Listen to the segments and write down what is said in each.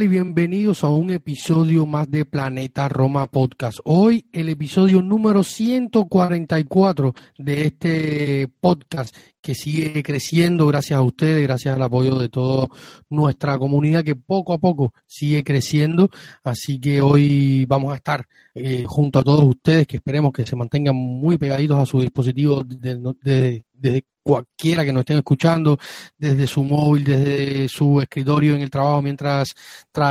Y bienvenidos a un episodio más de Planeta Roma Podcast. Hoy el episodio número 144 de este podcast que sigue creciendo gracias a ustedes, gracias al apoyo de toda nuestra comunidad que poco a poco sigue creciendo. Así que hoy vamos a estar eh, junto a todos ustedes que esperemos que se mantengan muy pegaditos a su dispositivo desde de, cualquiera que nos estén escuchando, desde su móvil, desde su escritorio en el trabajo, mientras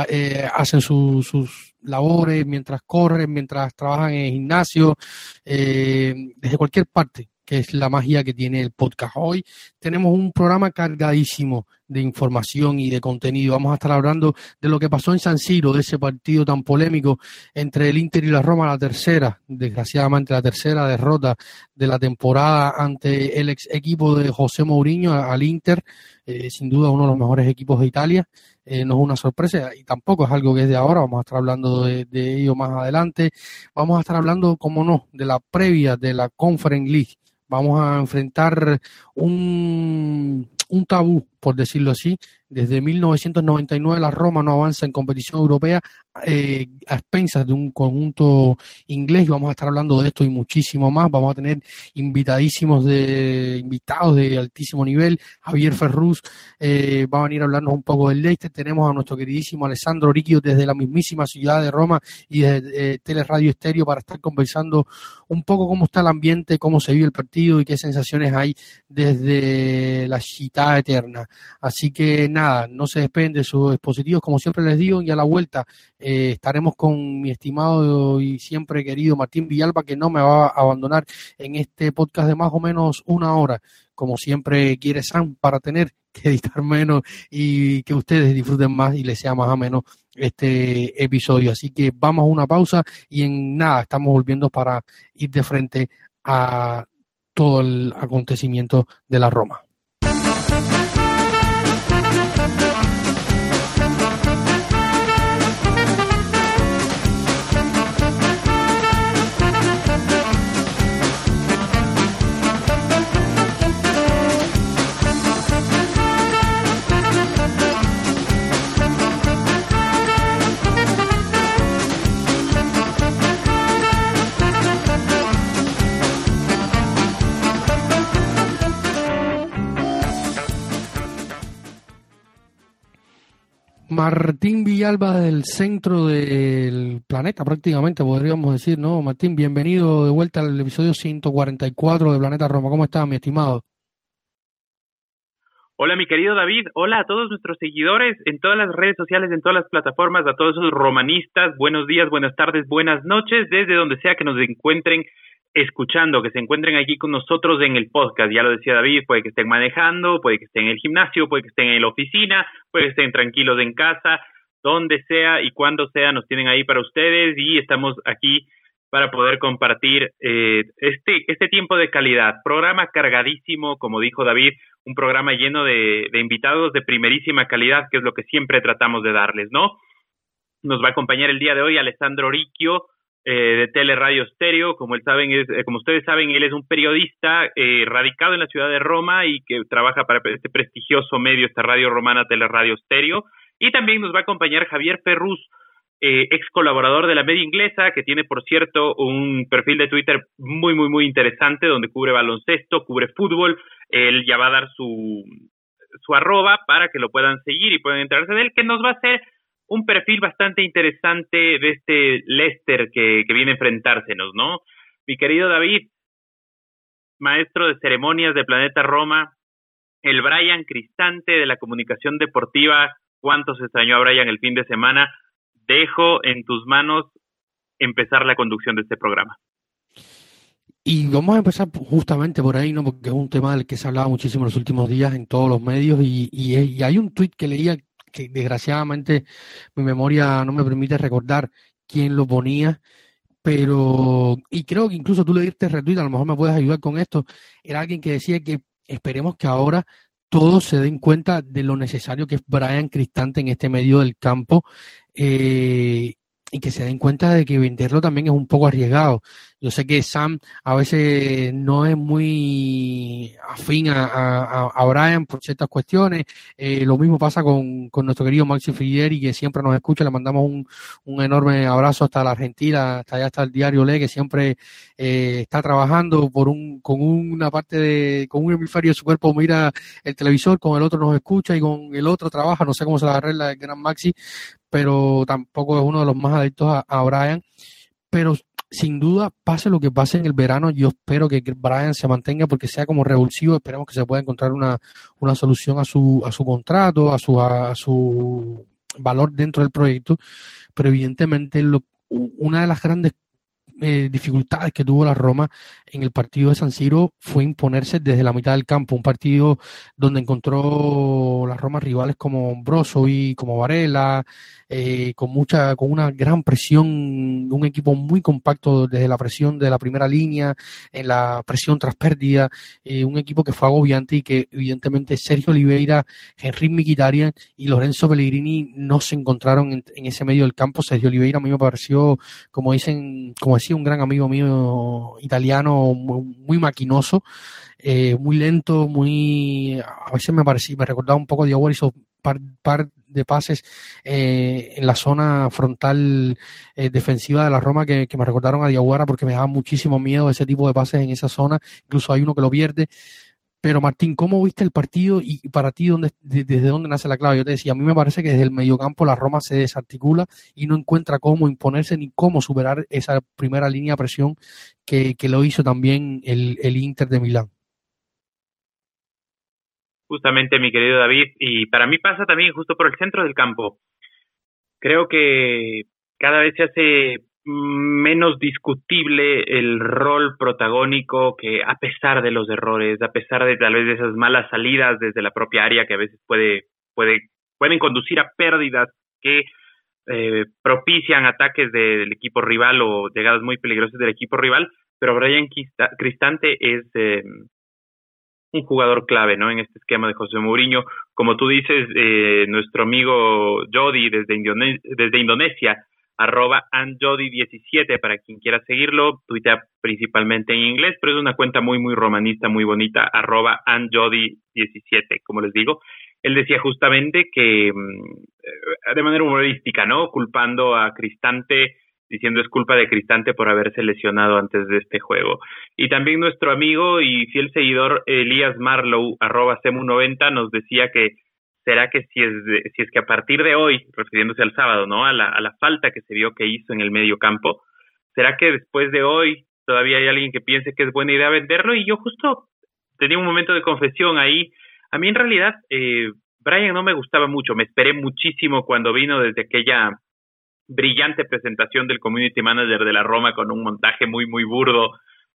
eh, hacen sus labores, mientras corren, mientras trabajan en el gimnasio, eh, desde cualquier parte que es la magia que tiene el podcast. Hoy tenemos un programa cargadísimo de información y de contenido. Vamos a estar hablando de lo que pasó en San Siro, de ese partido tan polémico entre el Inter y la Roma, la tercera, desgraciadamente la tercera derrota de la temporada ante el ex equipo de José Mourinho al Inter, eh, sin duda uno de los mejores equipos de Italia. Eh, no es una sorpresa y tampoco es algo que es de ahora, vamos a estar hablando de, ello más adelante. Vamos a estar hablando, como no, de la previa de la Conference League vamos a enfrentar un, un tabú, por decirlo así. Desde 1999 la Roma no avanza en competición europea eh, a expensas de un conjunto inglés y vamos a estar hablando de esto y muchísimo más. Vamos a tener invitadísimos de invitados de altísimo nivel. Javier Ferruz eh, va a venir a hablarnos un poco del Leicester. Tenemos a nuestro queridísimo Alessandro Ricchio desde la mismísima ciudad de Roma y desde eh, Teleradio Estéreo para estar conversando un poco cómo está el ambiente, cómo se vive el partido y qué sensaciones hay desde la ciudad eterna. Así que nada, no se despeguen de sus dispositivos, como siempre les digo, y a la vuelta eh, estaremos con mi estimado y siempre querido Martín Villalba, que no me va a abandonar en este podcast de más o menos una hora, como siempre quiere Sam, para tener que editar menos y que ustedes disfruten más y les sea más o menos este episodio. Así que vamos a una pausa y en nada, estamos volviendo para ir de frente a todo el acontecimiento de la Roma. Martín Villalba del centro del planeta, prácticamente podríamos decir, ¿no? Martín, bienvenido de vuelta al episodio 144 de Planeta Roma. ¿Cómo estás, mi estimado? Hola, mi querido David. Hola a todos nuestros seguidores en todas las redes sociales, en todas las plataformas, a todos esos romanistas. Buenos días, buenas tardes, buenas noches, desde donde sea que nos encuentren escuchando, que se encuentren aquí con nosotros en el podcast. Ya lo decía David, puede que estén manejando, puede que estén en el gimnasio, puede que estén en la oficina, puede que estén tranquilos en casa, donde sea y cuando sea, nos tienen ahí para ustedes y estamos aquí para poder compartir eh, este, este tiempo de calidad. Programa cargadísimo, como dijo David, un programa lleno de, de invitados de primerísima calidad, que es lo que siempre tratamos de darles, ¿no? Nos va a acompañar el día de hoy Alessandro Ricchio, eh, de Teleradio Stereo. Como, él saben, es, eh, como ustedes saben, él es un periodista eh, radicado en la ciudad de Roma y que trabaja para este prestigioso medio, esta radio romana Teleradio Stereo. Y también nos va a acompañar Javier Ferruz, eh, ex colaborador de la media inglesa, que tiene, por cierto, un perfil de Twitter muy, muy, muy interesante, donde cubre baloncesto, cubre fútbol. Él ya va a dar su, su arroba para que lo puedan seguir y puedan enterarse de él, que nos va a hacer un perfil bastante interesante de este Leicester que, viene a enfrentársenos, ¿no? Mi querido David, maestro de ceremonias de Planeta Roma, el Brian Cristante de la comunicación deportiva, cuánto se extrañó a Brian el fin de semana, dejo en tus manos empezar la conducción de este programa. Y vamos a empezar justamente por ahí, ¿no? Porque es un tema del que se ha hablado muchísimo en los últimos días en todos los medios y, y, hay un tuit que leía que desgraciadamente mi memoria no me permite recordar quién lo ponía, pero, y creo que incluso tú le diste retweet, a lo mejor me puedes ayudar con esto, era alguien que decía que esperemos que ahora todos se den cuenta de lo necesario que es Brian Cristante en este medio del campo eh, y que se den cuenta de que venderlo también es un poco arriesgado. Yo sé que Sam a veces no es muy afín a, a, Brian por ciertas cuestiones. Eh, lo mismo pasa con, con, nuestro querido Maxi Frigieri, que siempre nos escucha. Le mandamos un, un, enorme abrazo hasta la Argentina, hasta allá hasta el diario Le, que siempre eh, está trabajando por un, con una parte de, con un hemisferio de su cuerpo mira el televisor, con el otro nos escucha y con el otro trabaja. No sé cómo se la arregla el gran Maxi, pero tampoco es uno de los más adictos a, a Brian. Pero sin duda, pase lo que pase en el verano, yo espero que Brian se mantenga porque sea como revulsivo, esperemos que se pueda encontrar una, una solución a su, a su contrato, a su, a su valor dentro del proyecto, pero evidentemente lo, una de las grandes eh, dificultades que tuvo la Roma en el partido de San Siro fue imponerse desde la mitad del campo, un partido donde encontró la Roma rivales como Brozovic, como Varela, eh, con mucha, con una gran presión, un equipo muy compacto desde la presión de la primera línea, en la presión tras pérdida, eh, un equipo que fue agobiante y que evidentemente Sergio Oliveira, Henry Mkhitaryan y Lorenzo Pellegrini no se encontraron en, ese medio del campo. Sergio Oliveira a mí me pareció, como dicen, como decía un gran amigo mío italiano, muy, maquinoso. Eh, muy lento, muy a veces me parecía, me recordaba un poco de hizo par, par de pases eh, en la zona frontal eh, defensiva de la Roma que, me recordaron a Diaguara porque me daba muchísimo miedo ese tipo de pases en esa zona. Incluso hay uno que lo pierde. Pero Martín, ¿cómo viste el partido y para ti dónde, desde dónde nace la clave? Yo te decía, a mí me parece que desde el mediocampo la Roma se desarticula y no encuentra cómo imponerse ni cómo superar esa primera línea de presión que, que lo hizo también el, el Inter de Milán justamente mi querido David, y para mí pasa también justo por el centro del campo. Creo que cada vez se hace menos discutible el rol protagónico que a pesar de los errores, a pesar de tal vez de esas malas salidas desde la propia área que a veces puede, puede, pueden conducir a pérdidas que eh, propician ataques del equipo rival o llegadas muy peligrosas del equipo rival, pero Brian Cristante es, eh, un jugador clave, ¿no? En este esquema de José Mourinho. Como tú dices, eh, nuestro amigo Jody desde, Indonesia, arroba anjody17 para quien quiera seguirlo, tuitea principalmente en inglés, pero es una cuenta muy, muy romanista, muy bonita, arroba anjody17, como les digo. Él decía justamente que, mm, de manera humorística, ¿no? Culpando a Cristante diciendo es culpa de Cristante por haberse lesionado antes de este juego. Y también nuestro amigo y fiel seguidor Elías Marlow, arroba CEMU90, nos decía que será que si es, si es que a partir de hoy, refiriéndose al sábado, ¿no? A la, a la falta que se vio que hizo en el medio campo, será que después de hoy todavía hay alguien que piense que es buena idea venderlo y yo justo tenía un momento de confesión ahí. A mí en realidad eh, Brian no me gustaba mucho, me esperé muchísimo cuando vino desde aquella brillante presentación del community manager de la Roma con un montaje muy, muy burdo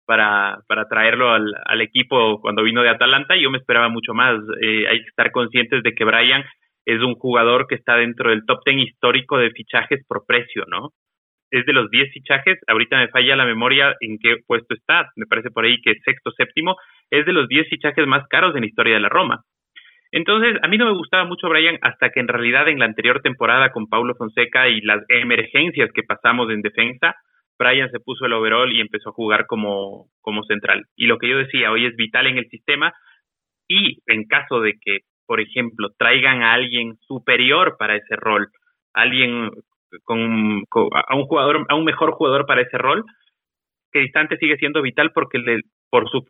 para, para traerlo al, al equipo cuando vino de Atalanta. Yo me esperaba mucho más. Eh, hay que estar conscientes de que Brian es un jugador que está dentro del top ten histórico de fichajes por precio, ¿no? Es de los 10 fichajes, ahorita me falla la memoria en qué puesto está, me parece por ahí que sexto, séptimo, es de los 10 fichajes más caros en la historia de la Roma. Entonces, a mí no me gustaba mucho Brian hasta que en realidad en la anterior temporada con Paulo Fonseca y las emergencias que pasamos en defensa, Brian se puso el overall y empezó a jugar como, como central. Y lo que yo decía, hoy es vital en el sistema y en caso de que, por ejemplo, traigan a alguien superior para ese rol, alguien con, a un jugador, a un mejor jugador para ese rol, distante sigue siendo vital porque le, por su,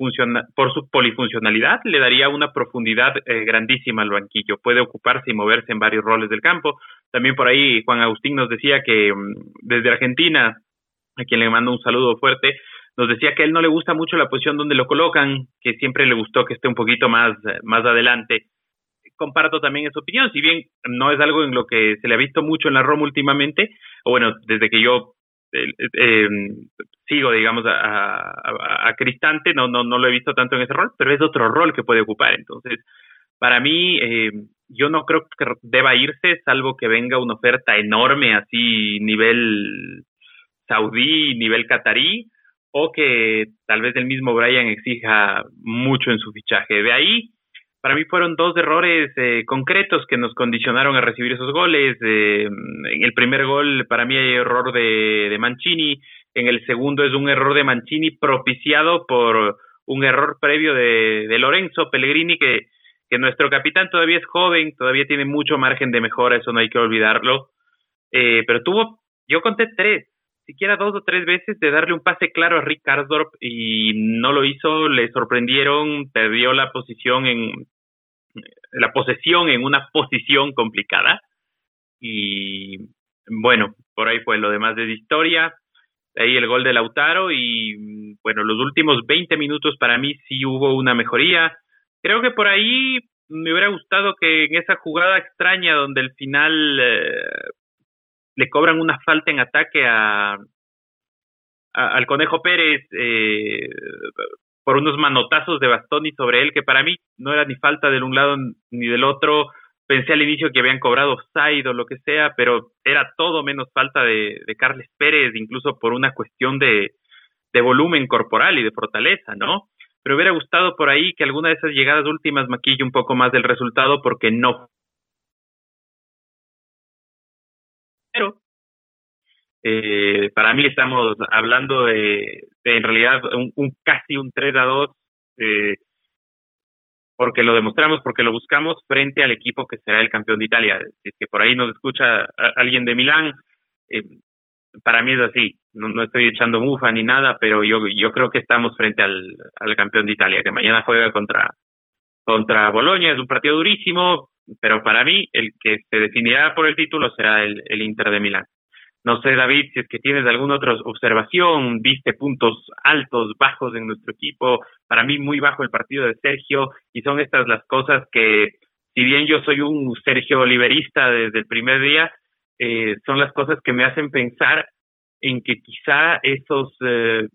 por su polifuncionalidad le daría una profundidad eh, grandísima al banquillo. Puede ocuparse y moverse en varios roles del campo. También por ahí Juan Agustín nos decía que mm, desde Argentina, a quien le mando un saludo fuerte, nos decía que a él no le gusta mucho la posición donde lo colocan, que siempre le gustó que esté un poquito más, más adelante. Comparto también esa opinión, si bien no es algo en lo que se le ha visto mucho en la Roma últimamente, o bueno, desde que yo eh, eh, sigo, digamos, a, a, Cristante, no, no, no lo he visto tanto en ese rol, pero es otro rol que puede ocupar. Entonces, para mí, eh, yo no creo que deba irse, salvo que venga una oferta enorme, así nivel saudí, nivel catarí, o que tal vez el mismo Brian exija mucho en su fichaje. De ahí, para mí fueron dos errores eh, concretos que nos condicionaron a recibir esos goles. Eh, en el primer gol, para mí hay error de, de Mancini. En el segundo es un error de Mancini propiciado por un error previo de, Lorenzo Pellegrini, que, que nuestro capitán todavía es joven, todavía tiene mucho margen de mejora, eso no hay que olvidarlo. Eh, pero tuvo, yo conté tres, siquiera dos o tres veces de darle un pase claro a Rick Karsdorp y no lo hizo, le sorprendieron, perdió la posición en la posesión en una posición complicada y bueno, por ahí fue lo demás de historia, ahí el gol de Lautaro y bueno, los últimos 20 minutos para mí sí hubo una mejoría. Creo que por ahí me hubiera gustado que en esa jugada extraña donde al final eh, le cobran una falta en ataque a, al Conejo Pérez eh, por unos manotazos de Bastoni sobre él que para mí no era ni falta de un lado ni del otro. Pensé al inicio que habían cobrado side o lo que sea, pero era todo menos falta de, de Carles Pérez, incluso por una cuestión de, de volumen corporal y de fortaleza, ¿no? Pero hubiera gustado por ahí que alguna de esas llegadas últimas maquille un poco más del resultado porque no pero eh, para mí estamos hablando de, en realidad un, casi un 3 a 2 eh, porque lo demostramos, porque lo buscamos frente al equipo que será el campeón de Italia. Si es que por ahí nos escucha alguien de Milán, eh, para mí es así. No, no, estoy echando mufa ni nada, pero yo, yo creo que estamos frente al, campeón de Italia, que mañana juega contra, contra Bolonia. Es un partido durísimo, pero para mí el que se definirá por el título será el Inter de Milán. No sé, David, si es que tienes alguna otra observación, viste puntos altos, bajos en nuestro equipo. Para mí muy bajo el partido de Sergio y son estas las cosas que, si bien yo soy un Sergio liberista desde el primer día, eh, son las cosas que me hacen pensar en que quizá esos eh,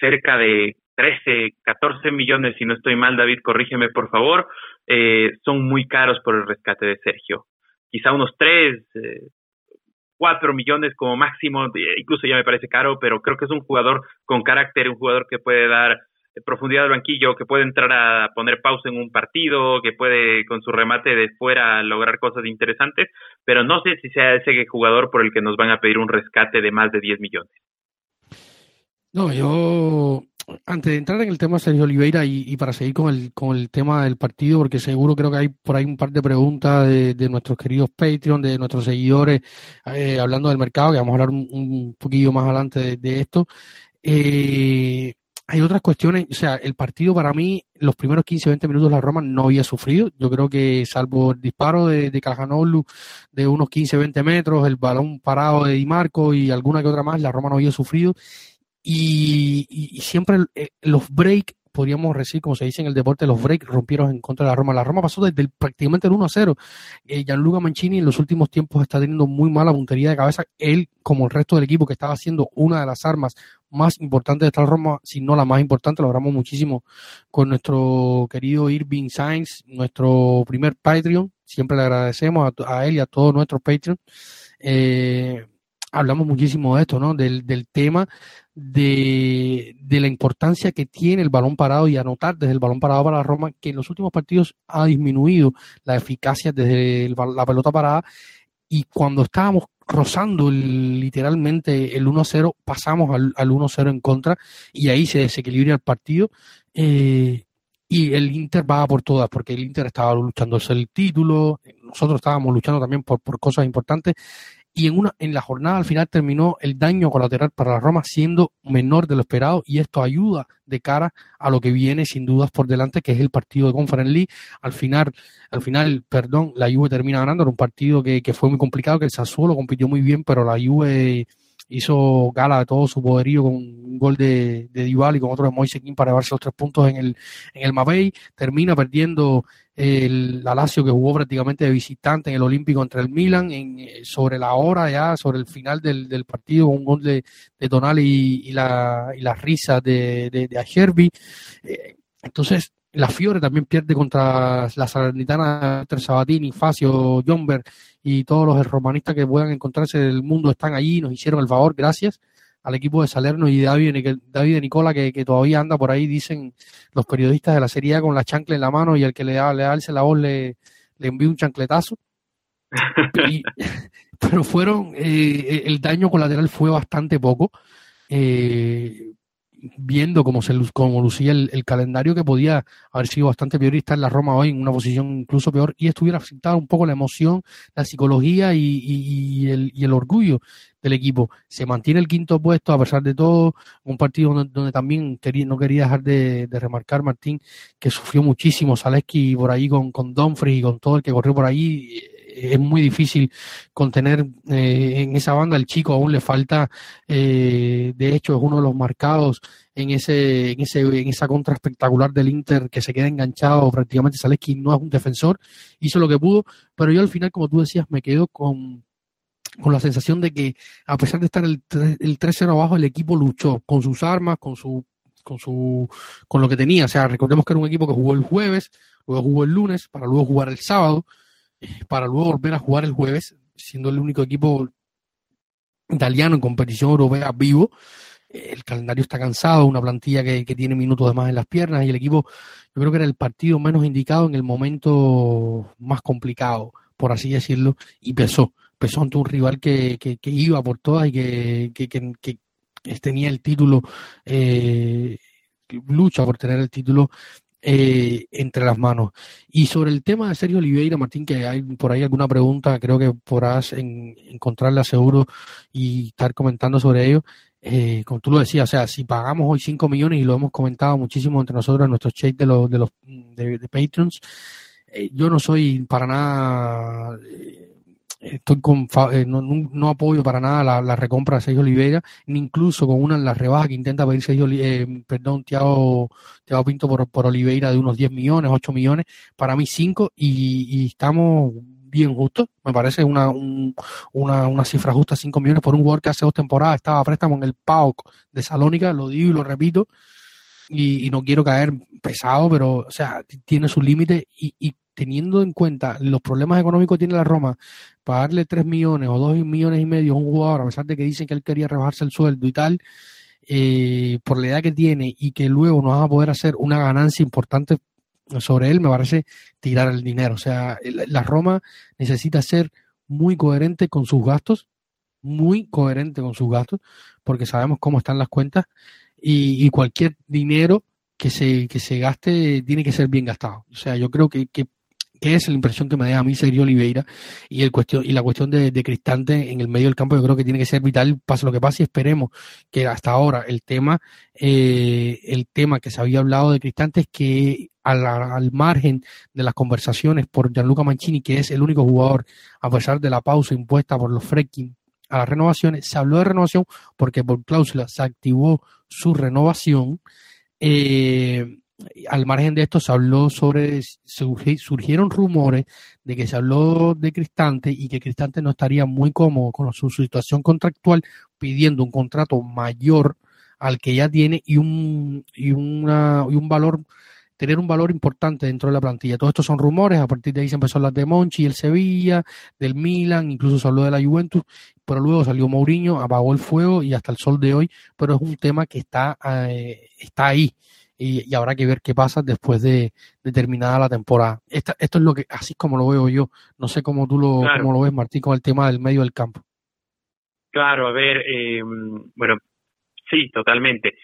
cerca de 13, 14 millones, si no estoy mal, David, corrígeme por favor, eh, son muy caros por el rescate de Sergio. Quizá unos 3, eh, 4 millones como máximo, incluso ya me parece caro, pero creo que es un jugador con carácter, un jugador que puede dar eh, profundidad al banquillo, que puede entrar a poner pausa en un partido, que puede con su remate de fuera lograr cosas interesantes, pero no sé si sea ese jugador por el que nos van a pedir un rescate de más de 10 millones. No, yo antes de entrar en el tema Sergio Oliveira y, para seguir con el, con el tema del partido, porque seguro creo que hay por ahí un par de preguntas de, nuestros queridos Patreon, de nuestros seguidores, eh, hablando del mercado, que vamos a hablar un, poquillo más adelante de, esto. Eh, hay otras cuestiones, o sea, el partido para mí, los primeros 15 20 minutos la Roma no había sufrido. Yo creo que salvo el disparo de, de Cajanoglu de unos 15 20 metros, el balón parado de Di Marco y alguna que otra más, la Roma no había sufrido y, siempre eh, los break, podríamos decir, como se dice en el deporte, los break rompieron en contra de la Roma. La Roma pasó desde prácticamente el 1 a 0. Eh, Gianluca Mancini en los últimos tiempos está teniendo muy mala puntería de cabeza. Él, como el resto del equipo, que estaba haciendo una de las armas más importantes de esta Roma, si no la más importante, lo hablamos muchísimo con nuestro querido Irving Sainz, nuestro primer Patreon. Siempre le agradecemos a, él y a todos nuestros Patreon. Eh, hablamos muchísimo de esto, ¿no? Del, del tema de, de, la importancia que tiene el balón parado y anotar desde el balón parado para la Roma, que en los últimos partidos ha disminuido la eficacia desde la pelota parada y cuando estábamos rozando literalmente el 1-0, pasamos al, al 1-0 en contra y ahí se desequilibra el partido. Eh, y el Inter va por todas, porque el Inter estaba luchando el título, nosotros estábamos luchando también por, por cosas importantes y en una en la jornada al final terminó el daño colateral para la Roma siendo menor de lo esperado y esto ayuda de cara a lo que viene sin dudas por delante que es el partido de Conference al final al final perdón la Juve termina ganando era un partido que, que fue muy complicado que el Sassuolo compitió muy bien pero la Juve hizo gala de todo su poderío con un gol de, de y con otro de Moise para llevarse los tres puntos en el, en el Mabey. Termina perdiendo el Lazio que jugó prácticamente de visitante en el Olímpico contra el Milan en, eh, sobre la hora ya, sobre el final del, del partido, un gol de, de Tonali y, la, y las risas de, de, de. Eh, entonces, la Fiore también pierde contra la Salernitana entre Sabatini, Facio, Jomber y todos los romanistas que puedan encontrarse en el mundo están allí, nos hicieron el favor, gracias al equipo de Salerno y David, David Nicola que, que, todavía anda por ahí, dicen los periodistas de la Serie A con la chancla en la mano y el que le, da, le alce la voz le, le envía un chancletazo. pero fueron, eh, el daño colateral fue bastante poco. Eh, viendo cómo, se, cómo lucía el, el, calendario, que podía haber sido bastante peor y estar en la Roma hoy en una posición incluso peor, y estuviera afectada un poco la emoción, la psicología y, y, y, el, y el orgullo del equipo. Se mantiene el quinto puesto a pesar de todo, un partido donde, donde también quería, no quería dejar de, de, remarcar Martín, que sufrió muchísimo Zaleski por ahí con, con Dumfries y con todo el que corrió por ahí es muy difícil contener eh, en esa banda. El chico aún le falta, eh, de hecho, es uno de los marcados en ese, en ese, en esa contra espectacular del Inter que se queda enganchado prácticamente. Zaleski no es un defensor, hizo lo que pudo, pero yo al final, como tú decías, me quedo con, con la sensación de que a pesar de estar el, el 3-0 abajo, el equipo luchó con sus armas, con su con su con lo que tenía, o sea, recordemos que era un equipo que jugó el jueves, luego jugó el lunes, para luego jugar el sábado, para luego volver a jugar el jueves, siendo el único equipo italiano en competición europea vivo. El calendario está cansado, una plantilla que, que, tiene minutos de más en las piernas y el equipo, yo creo que era el partido menos indicado en el momento más complicado, por así decirlo, y pesó. Pesó ante un rival que, que, que iba por todas y que, tenía el título, eh, lucha por tener el título eh, entre las manos. Y sobre el tema de Sergio Oliveira, Martín, que hay por ahí alguna pregunta, creo que podrás en, encontrarla seguro y estar comentando sobre ello. Eh, como tú lo decías, o sea, si pagamos hoy 5 millones y lo hemos comentado muchísimo entre nosotros en nuestros chats de los, de los de, de Patreons, eh, yo no soy para nada eh, estoy con, eh, no, no, apoyo para nada la, la, recompra de Sergio Oliveira, ni incluso con una en la rebaja que intenta pedir Sergio, eh, perdón, Tiago, Tiago Pinto por, por Oliveira de unos 10 millones, 8 millones, para mí 5 y, y estamos bien justos, me parece una, un, una, una cifra justa, 5 millones por un jugador que hace dos temporadas estaba a préstamo en el PAOK de Salónica, lo digo y lo repito, y, y, no quiero caer pesado, pero, o sea, tiene su límite y, y teniendo en cuenta los problemas económicos que tiene la Roma, pagarle 3 millones o 2 millones y medio a un jugador, a pesar de que dicen que él quería rebajarse el sueldo y tal, eh, por la edad que tiene y que luego no va a poder hacer una ganancia importante sobre él, me parece tirar el dinero. O sea, la Roma necesita ser muy coherente con sus gastos, muy coherente con sus gastos, porque sabemos cómo están las cuentas y, cualquier dinero que se, que se gaste tiene que ser bien gastado. O sea, yo creo que que es la impresión que me deja a mí Sergio Oliveira y el cuestión y la cuestión de, de, Cristante en el medio del campo yo creo que tiene que ser vital pase lo que pase y esperemos que hasta ahora el tema eh, el tema que se había hablado de Cristante es que al, al, margen de las conversaciones por Gianluca Mancini que es el único jugador a pesar de la pausa impuesta por los Frecking a las renovaciones se habló de renovación porque por cláusula se activó su renovación eh, al margen de esto se habló sobre, surgieron rumores de que se habló de Cristante y que Cristante no estaría muy cómodo con su situación contractual pidiendo un contrato mayor al que ya tiene y un, y una, y un valor, tener un valor importante dentro de la plantilla. Todo esto son rumores, a partir de ahí se empezó hablar de Monchi, el Sevilla, del Milan, incluso se habló de la Juventus, pero luego salió Mourinho, apagó el fuego y hasta el sol de hoy, pero es un tema que está, eh, está ahí y, y, habrá que ver qué pasa después de, de terminada la temporada. Esta, esto es lo que, así como lo veo yo. No sé cómo tú lo, claro. cómo lo ves, Martín, con el tema del medio del campo. Claro, a ver, eh, bueno, sí, totalmente.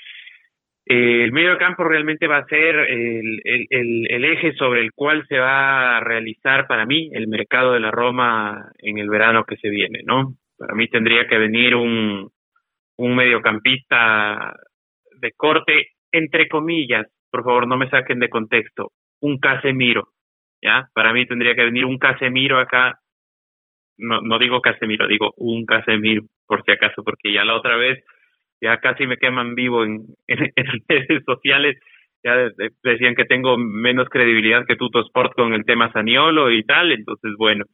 Eh, el medio del campo realmente va a ser el, el, el, el, eje sobre el cual se va a realizar para mí el mercado de la Roma en el verano que se viene, ¿no? Para mí tendría que venir un, un mediocampista de corte, entre comillas, por favor no me saquen de contexto, un Casemiro, ¿ya? Para mí tendría que venir un Casemiro acá, no, no digo Casemiro, digo un Casemiro, por si acaso, porque ya la otra vez ya casi me queman vivo en, en, redes sociales, ya decían que tengo menos credibilidad que Tuto Sport con el tema Saniolo y tal, entonces bueno.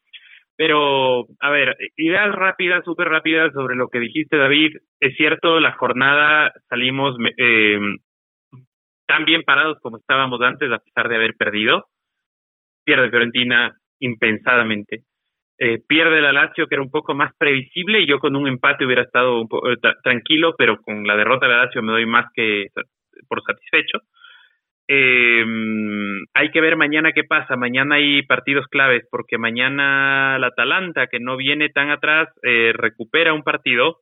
Pero, a ver, ideas rápidas, súper rápidas sobre lo que dijiste, David. Es cierto, la jornada salimos eh, tan bien parados como estábamos antes, a pesar de haber perdido. Pierde Fiorentina impensadamente. Eh, pierde la Lazio, que era un poco más previsible, y yo con un empate hubiera estado un poco, eh, tranquilo, pero con la derrota de la Lazio me doy más que por satisfecho. Eh, hay que ver mañana qué pasa. Mañana hay partidos claves, porque mañana la Atalanta, que no viene tan atrás, eh, recupera un partido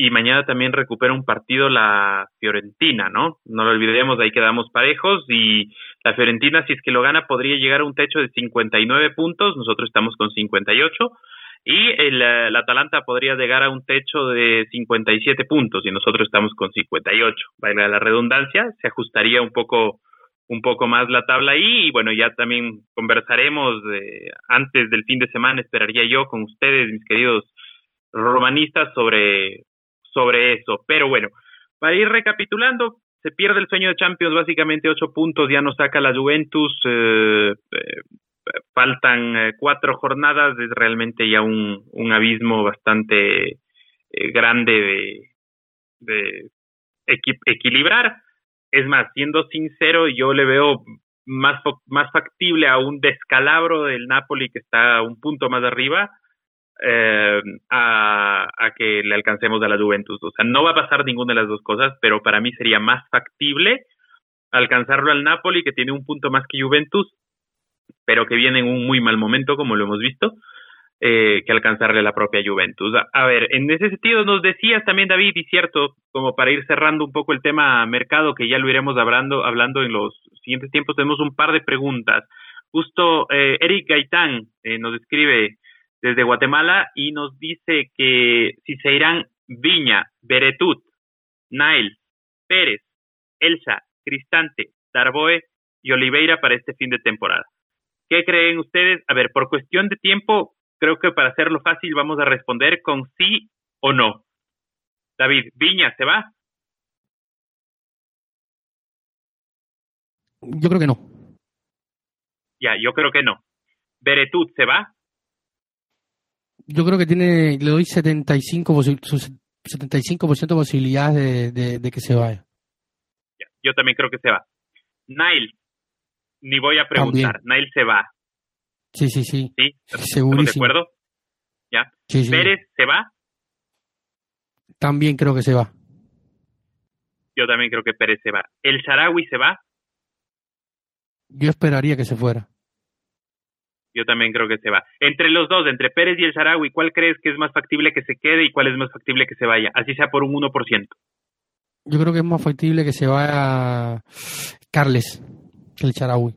y mañana también recupera un partido la Fiorentina, ¿no? No lo olvidemos, ahí quedamos parejos y la Fiorentina, si es que lo gana, podría llegar a un techo de 59 puntos, nosotros estamos con 58 y el, Atalanta podría llegar a un techo de 57 puntos y nosotros estamos con 58. Vale la redundancia, se ajustaría un poco un poco más la tabla ahí y bueno, ya también conversaremos antes del fin de semana, esperaría yo con ustedes, mis queridos romanistas, sobre sobre eso. Pero bueno, para ir recapitulando, se pierde el sueño de Champions, básicamente ocho puntos, ya nos saca la Juventus, eh, eh, faltan eh, cuatro jornadas, es realmente ya un, un abismo bastante grande de, de equilibrar. Es más, siendo sincero, yo le veo más, más factible a un descalabro del Napoli que está un punto más arriba eh, a, que le alcancemos a la Juventus. O sea, no va a pasar ninguna de las dos cosas, pero para mí sería más factible alcanzarlo al Napoli, que tiene un punto más que Juventus, pero que viene en un muy mal momento, como lo hemos visto, eh, que alcanzarle la propia Juventus. A, ver, en ese sentido nos decías también, David, y cierto, como para ir cerrando un poco el tema mercado, que ya lo iremos hablando, hablando en los siguientes tiempos, tenemos un par de preguntas. Justo eh, Eric Gaitán eh, nos escribe, desde Guatemala y nos dice que si se irán Viña, Beretut, Nail, Pérez, Elsa, Cristante, Darboe y Oliveira para este fin de temporada. ¿Qué creen ustedes? A ver, por cuestión de tiempo, creo que para hacerlo fácil vamos a responder con sí o no. David, Viña, ¿se va? Yo creo que no. Ya, yo creo que no. Beretut, ¿se va? Yo creo que tiene, le doy 75, 75 de posibilidades de, que se vaya. Yo también creo que se va. Nail, ni voy a preguntar, Nail se va. Sí, sí, sí. ¿Sí? ¿Estamos de acuerdo? ¿Ya? ¿Pérez se va? También creo que se va. Yo también creo que Pérez se va. ¿El Sarawi se va? Yo esperaría que se fuera. Yo también creo que se va. Entre los dos, entre Pérez y el Sarawi, ¿cuál crees que es más factible que se quede y cuál es más factible que se vaya? Así sea por un 1%. Yo creo que es más factible que se vaya Carles que el Sarawi.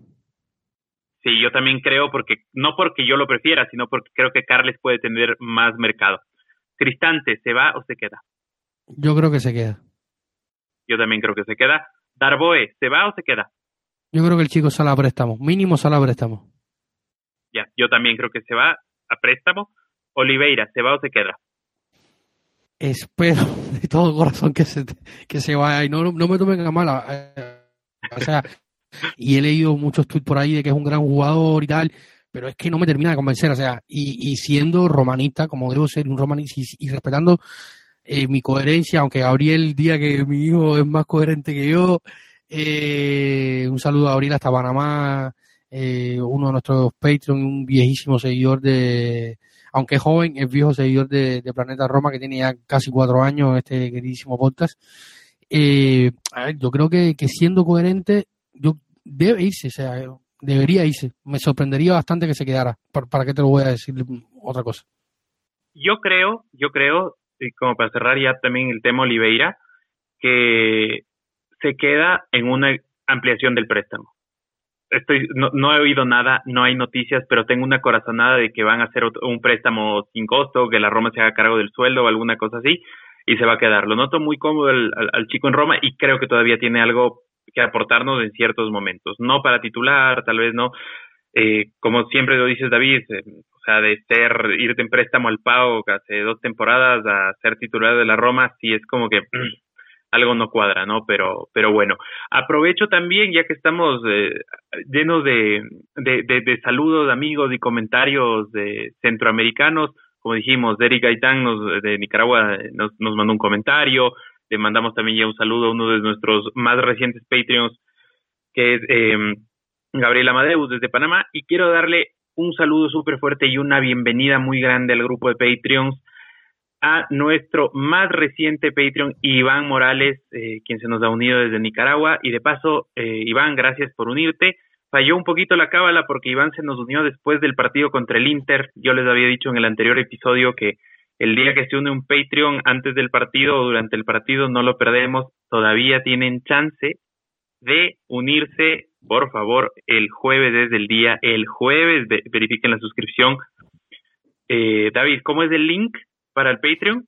Sí, yo también creo, porque no porque yo lo prefiera, sino porque creo que Carles puede tener más mercado. Cristante, ¿se va o se queda? Yo creo que se queda. Yo también creo que se queda. Darboe, ¿se va o se queda? Yo creo que el chico sale a préstamo, mínimo sale a préstamo. Ya, yo también creo que se va a préstamo. Oliveira, ¿se va o se queda? Espero de todo corazón que se, que se vaya y no, no me tomen a mala. Eh, o sea, y he leído muchos tweets por ahí de que es un gran jugador y tal, pero es que no me termina de convencer. O sea, y, y siendo romanista, como debo ser un romanista, y, respetando eh, mi coherencia, aunque Gabriel diga que mi hijo es más coherente que yo, eh, un saludo a Gabriel hasta Panamá, eh, uno de nuestros Patreon, un viejísimo seguidor de, aunque joven, es viejo seguidor de, Planeta Roma, que tiene ya casi cuatro años este queridísimo podcast. Eh, yo creo que, siendo coherente, yo debe irse, o sea, debería irse. Me sorprendería bastante que se quedara. ¿Para, qué te lo voy a decir otra cosa? Yo creo, yo creo, y como para cerrar ya también el tema Oliveira, que se queda en una ampliación del préstamo estoy, no, no, he oído nada, no hay noticias, pero tengo una corazonada de que van a hacer un préstamo sin costo, que la Roma se haga cargo del sueldo o alguna cosa así, y se va a quedar. Lo noto muy cómodo al, chico en Roma y creo que todavía tiene algo que aportarnos en ciertos momentos. No para titular, tal vez no. Eh, como siempre lo dices, David, eh, o sea, de ser, irte en préstamo al Pau hace dos temporadas a ser titular de la Roma, sí es como que algo no cuadra, ¿no? Pero, pero bueno, aprovecho también, ya que estamos eh, llenos de, de, de, saludos, amigos y comentarios de centroamericanos, como dijimos, Derek Gaitán nos, de Nicaragua nos, nos mandó un comentario, le mandamos también ya un saludo a uno de nuestros más recientes Patreons, que es eh, Gabriel Amadeus desde Panamá, y quiero darle un saludo súper fuerte y una bienvenida muy grande al grupo de Patreons a nuestro más reciente Patreon, Iván Morales, eh, quien se nos ha unido desde Nicaragua. Y de paso, eh, Iván, gracias por unirte. Falló un poquito la cábala porque Iván se nos unió después del partido contra el Inter. Yo les había dicho en el anterior episodio que el día que se une un Patreon antes del partido o durante el partido no lo perdemos. Todavía tienen chance de unirse, por favor, el jueves desde el día, el jueves verifiquen la suscripción. Eh, David, ¿cómo es el link? Para el Patreon?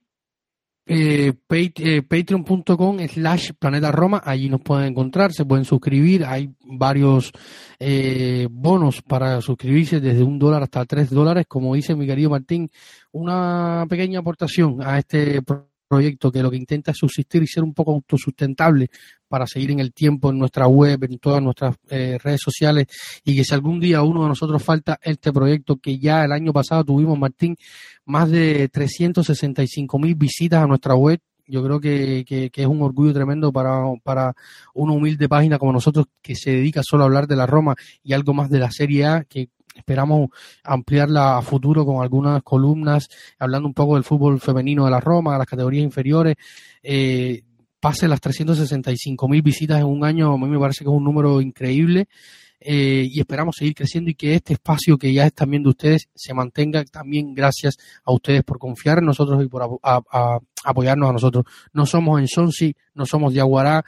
Eh, eh, patreon.com slash planeta Roma, allí nos pueden encontrar, se pueden suscribir, hay varios eh, bonos para suscribirse desde un dólar hasta tres dólares, como dice mi querido Martín, una pequeña aportación a este proyecto que lo que intenta es subsistir y ser un poco autosustentable para seguir en el tiempo en nuestra web, en todas nuestras eh, redes sociales y que si algún día uno de nosotros falta este proyecto que ya el año pasado tuvimos, Martín, más de 365 mil visitas a nuestra web. Yo creo que, que, es un orgullo tremendo para, para una humilde página como nosotros que se dedica solo a hablar de la Roma y algo más de la Serie A, que Esperamos ampliarla a futuro con algunas columnas, hablando un poco del fútbol femenino de la Roma, las categorías inferiores. Eh, pase las 365 mil visitas en un año, a mí me parece que es un número increíble. Eh, y esperamos seguir creciendo y que este espacio que ya están viendo ustedes se mantenga también gracias a ustedes por confiar en nosotros y por apoyarnos a nosotros. No somos en Sonsi, no somos de Aguará,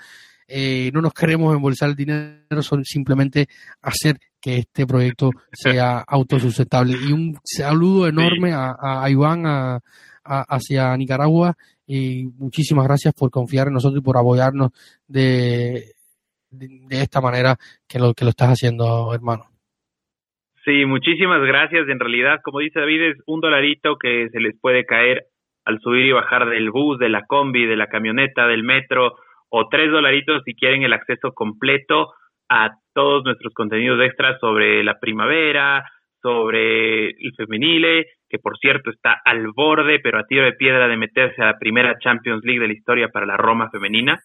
eh, no nos queremos embolsar el dinero, son simplemente hacer que este proyecto sea autosustentable. Y un saludo enorme a, Iván, a, hacia Nicaragua, y muchísimas gracias por confiar en nosotros y por apoyarnos de, de, esta manera que lo, que lo estás haciendo, hermano. Sí, muchísimas gracias. En realidad, como dice David, es un dolarito que se les puede caer al subir y bajar del bus, de la combi, de la camioneta, del metro, o tres dolaritos si quieren el acceso completo a todos nuestros contenidos extras sobre la primavera, sobre el femenile, que por cierto está al borde, pero a tiro de piedra de meterse a la primera Champions League de la historia para la Roma femenina.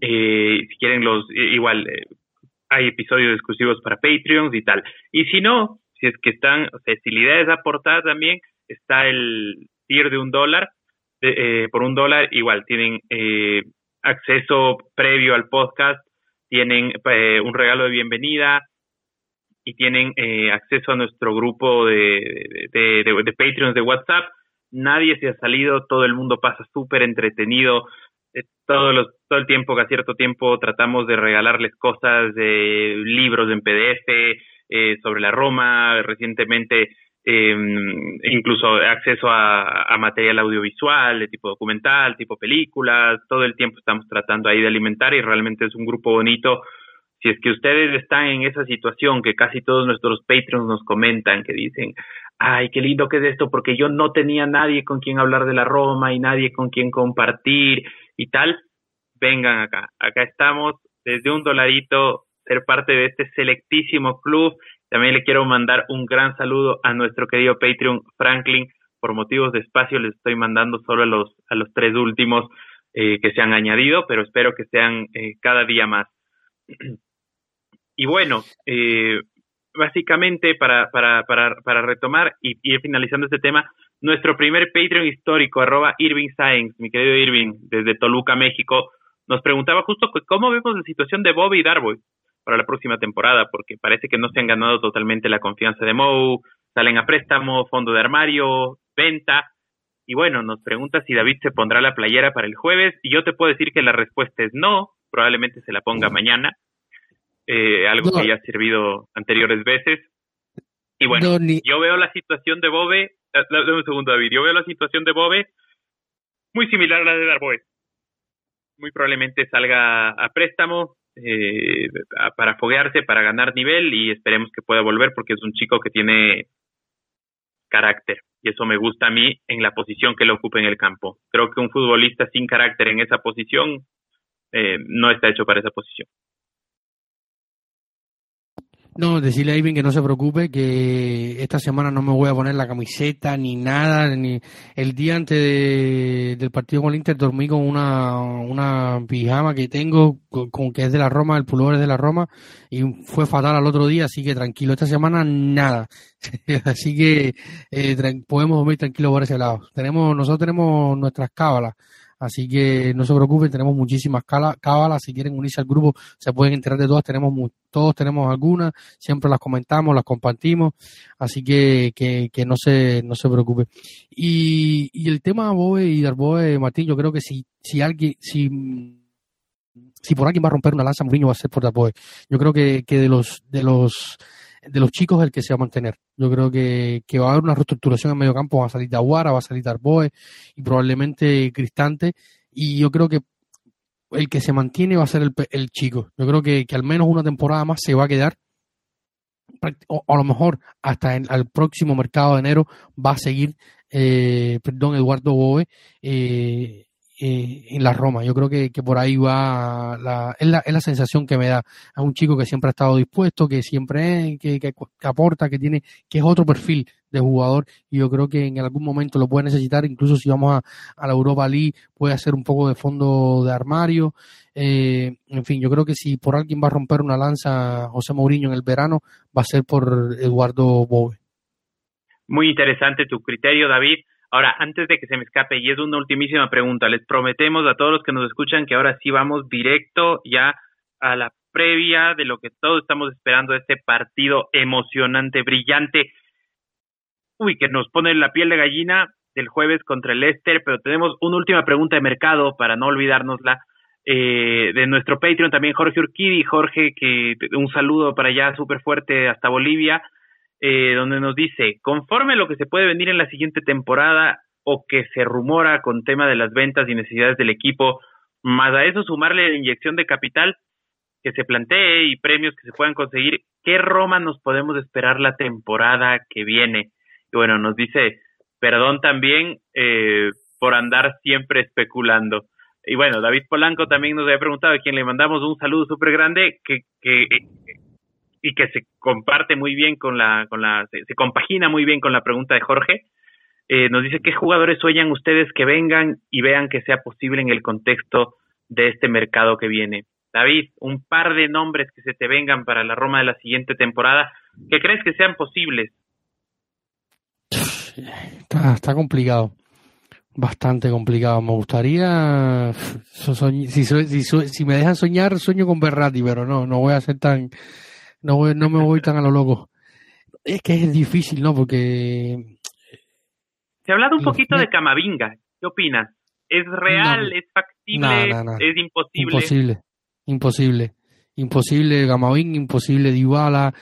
Eh, si quieren los, igual, eh, hay episodios exclusivos para Patreons y tal. Y si no, si es que están, o sea, si la idea es aportar también, está el tier de un dólar, eh, por un dólar, igual, tienen acceso previo al podcast, tienen eh, un regalo de bienvenida y tienen eh, acceso a nuestro grupo de, de, de, Patreons de WhatsApp. Nadie se ha salido, todo el mundo pasa súper entretenido. Eh, todo, los, todo el tiempo, a cierto tiempo, tratamos de regalarles cosas de libros en PDF sobre la Roma. Recientemente eh, incluso acceso a, material audiovisual de tipo documental, tipo películas, todo el tiempo estamos tratando ahí de alimentar y realmente es un grupo bonito. Si es que ustedes están en esa situación que casi todos nuestros patrons nos comentan, que dicen, ay, qué lindo que es esto, porque yo no tenía nadie con quien hablar de la Roma y nadie con quien compartir y tal, vengan acá. Acá estamos desde un dolarito, ser parte de este selectísimo club también le quiero mandar un gran saludo a nuestro querido Patreon Franklin. Por motivos de espacio les estoy mandando solo a los, a los tres últimos eh, que se han añadido, pero espero que sean eh, cada día más. y bueno, eh, básicamente para, para, para, para retomar y ir finalizando este tema, nuestro primer Patreon histórico, arroba Irving Science, mi querido Irving, desde Toluca, México, nos preguntaba justo cómo vemos la situación de Bobby y Darboy para la próxima temporada, porque parece que no se han ganado totalmente la confianza de Mou, salen a préstamo, fondo de armario, venta, y bueno, nos pregunta si David se pondrá la playera para el jueves, y yo te puedo decir que la respuesta es no, probablemente se la ponga mañana. eh, algo que ya ha servido anteriores veces. Y bueno, yo veo la situación de Bobe, eh, dame un segundo David, yo veo la situación de Bobe muy similar a la de Darboe. Muy probablemente salga a préstamo eh, para foguearse, para ganar nivel y esperemos que pueda volver porque es un chico que tiene carácter y eso me gusta a mí en la posición que lo ocupa en el campo. Creo que un futbolista sin carácter en esa posición eh, no está hecho para esa posición. No, decirle a Ivin que no se preocupe, que esta semana no me voy a poner la camiseta ni nada, ni el día antes del partido con el Inter dormí con una, una pijama que tengo, con, que es de la Roma, el pullover es de la Roma, y fue fatal al otro día, así que tranquilo, esta semana nada. así que eh, podemos dormir tranquilos por ese lado. Tenemos, nosotros tenemos nuestras cábalas Así que no se preocupen, tenemos muchísimas cábalas. Si quieren unirse al grupo, se pueden enterar de todas. Tenemos todos tenemos algunas, siempre las comentamos, las compartimos. Así que, que, que no se no se preocupe. Y, y el tema Boe y Darboe, Martín, yo creo que si, si alguien, si si por alguien va a romper una lanza, Mourinho va a ser por Darboe. Yo creo que, que de los de los de los chicos el que se va a mantener. Yo creo que, va a haber una reestructuración en medio campo, va a salir Aguara, va a salir Darboe y probablemente Cristante. Y yo creo que el que se mantiene va a ser el, chico. Yo creo que, al menos una temporada más se va a quedar. O a lo mejor hasta el al próximo mercado de enero va a seguir, eh, perdón, Eduardo Boe. Eh, eh, en la Roma. Yo creo que, por ahí va, la, es, la, es la sensación que me da a un chico que siempre ha estado dispuesto, que siempre es, que, que, aporta, que tiene, que es otro perfil de jugador y yo creo que en algún momento lo puede necesitar, incluso si vamos a, a la Europa League puede hacer un poco de fondo de armario. Eh, en fin, yo creo que si por alguien va a romper una lanza José Mourinho en el verano, va a ser por Eduardo Bove. Muy interesante tu criterio, David. Ahora, antes de que se me escape, y es una ultimísima pregunta, les prometemos a todos los que nos escuchan que ahora sí vamos directo ya a la previa de lo que todos estamos esperando de este partido emocionante, brillante, uy, que nos pone la piel de gallina del jueves contra el Leicester, pero tenemos una última pregunta de mercado para no olvidárnosla. Eh, de nuestro Patreon también Jorge Urquidi, Jorge, que un saludo para allá súper fuerte hasta Bolivia. Eh, donde nos dice, conforme lo que se puede venir en la siguiente temporada o que se rumora con tema de las ventas y necesidades del equipo, más a eso sumarle la inyección de capital que se plantee y premios que se puedan conseguir, ¿qué Roma nos podemos esperar la temporada que viene? Y bueno, nos dice, perdón también eh, por andar siempre especulando. Y bueno, David Polanco también nos había preguntado, a quien le mandamos un saludo súper grande, que, que y que se comparte muy bien con la, con la, se, compagina muy bien con la pregunta de Jorge. Eh, nos dice qué jugadores sueñan ustedes que vengan y vean que sea posible en el contexto de este mercado que viene. David, un par de nombres que se te vengan para la Roma de la siguiente temporada, ¿qué crees que sean posibles? Está, complicado, bastante complicado. Me gustaría, si, me dejan soñar, sueño con Berrati, pero no, no voy a ser tan, no, no me voy tan a lo loco. Es que es difícil, ¿no? Porque... Se ha hablado un poquito de Camavinga. ¿Qué opinas? ¿Es real? ¿Es factible? ¿Es imposible? Imposible. Imposible. Imposible Camavinga, imposible Dybala,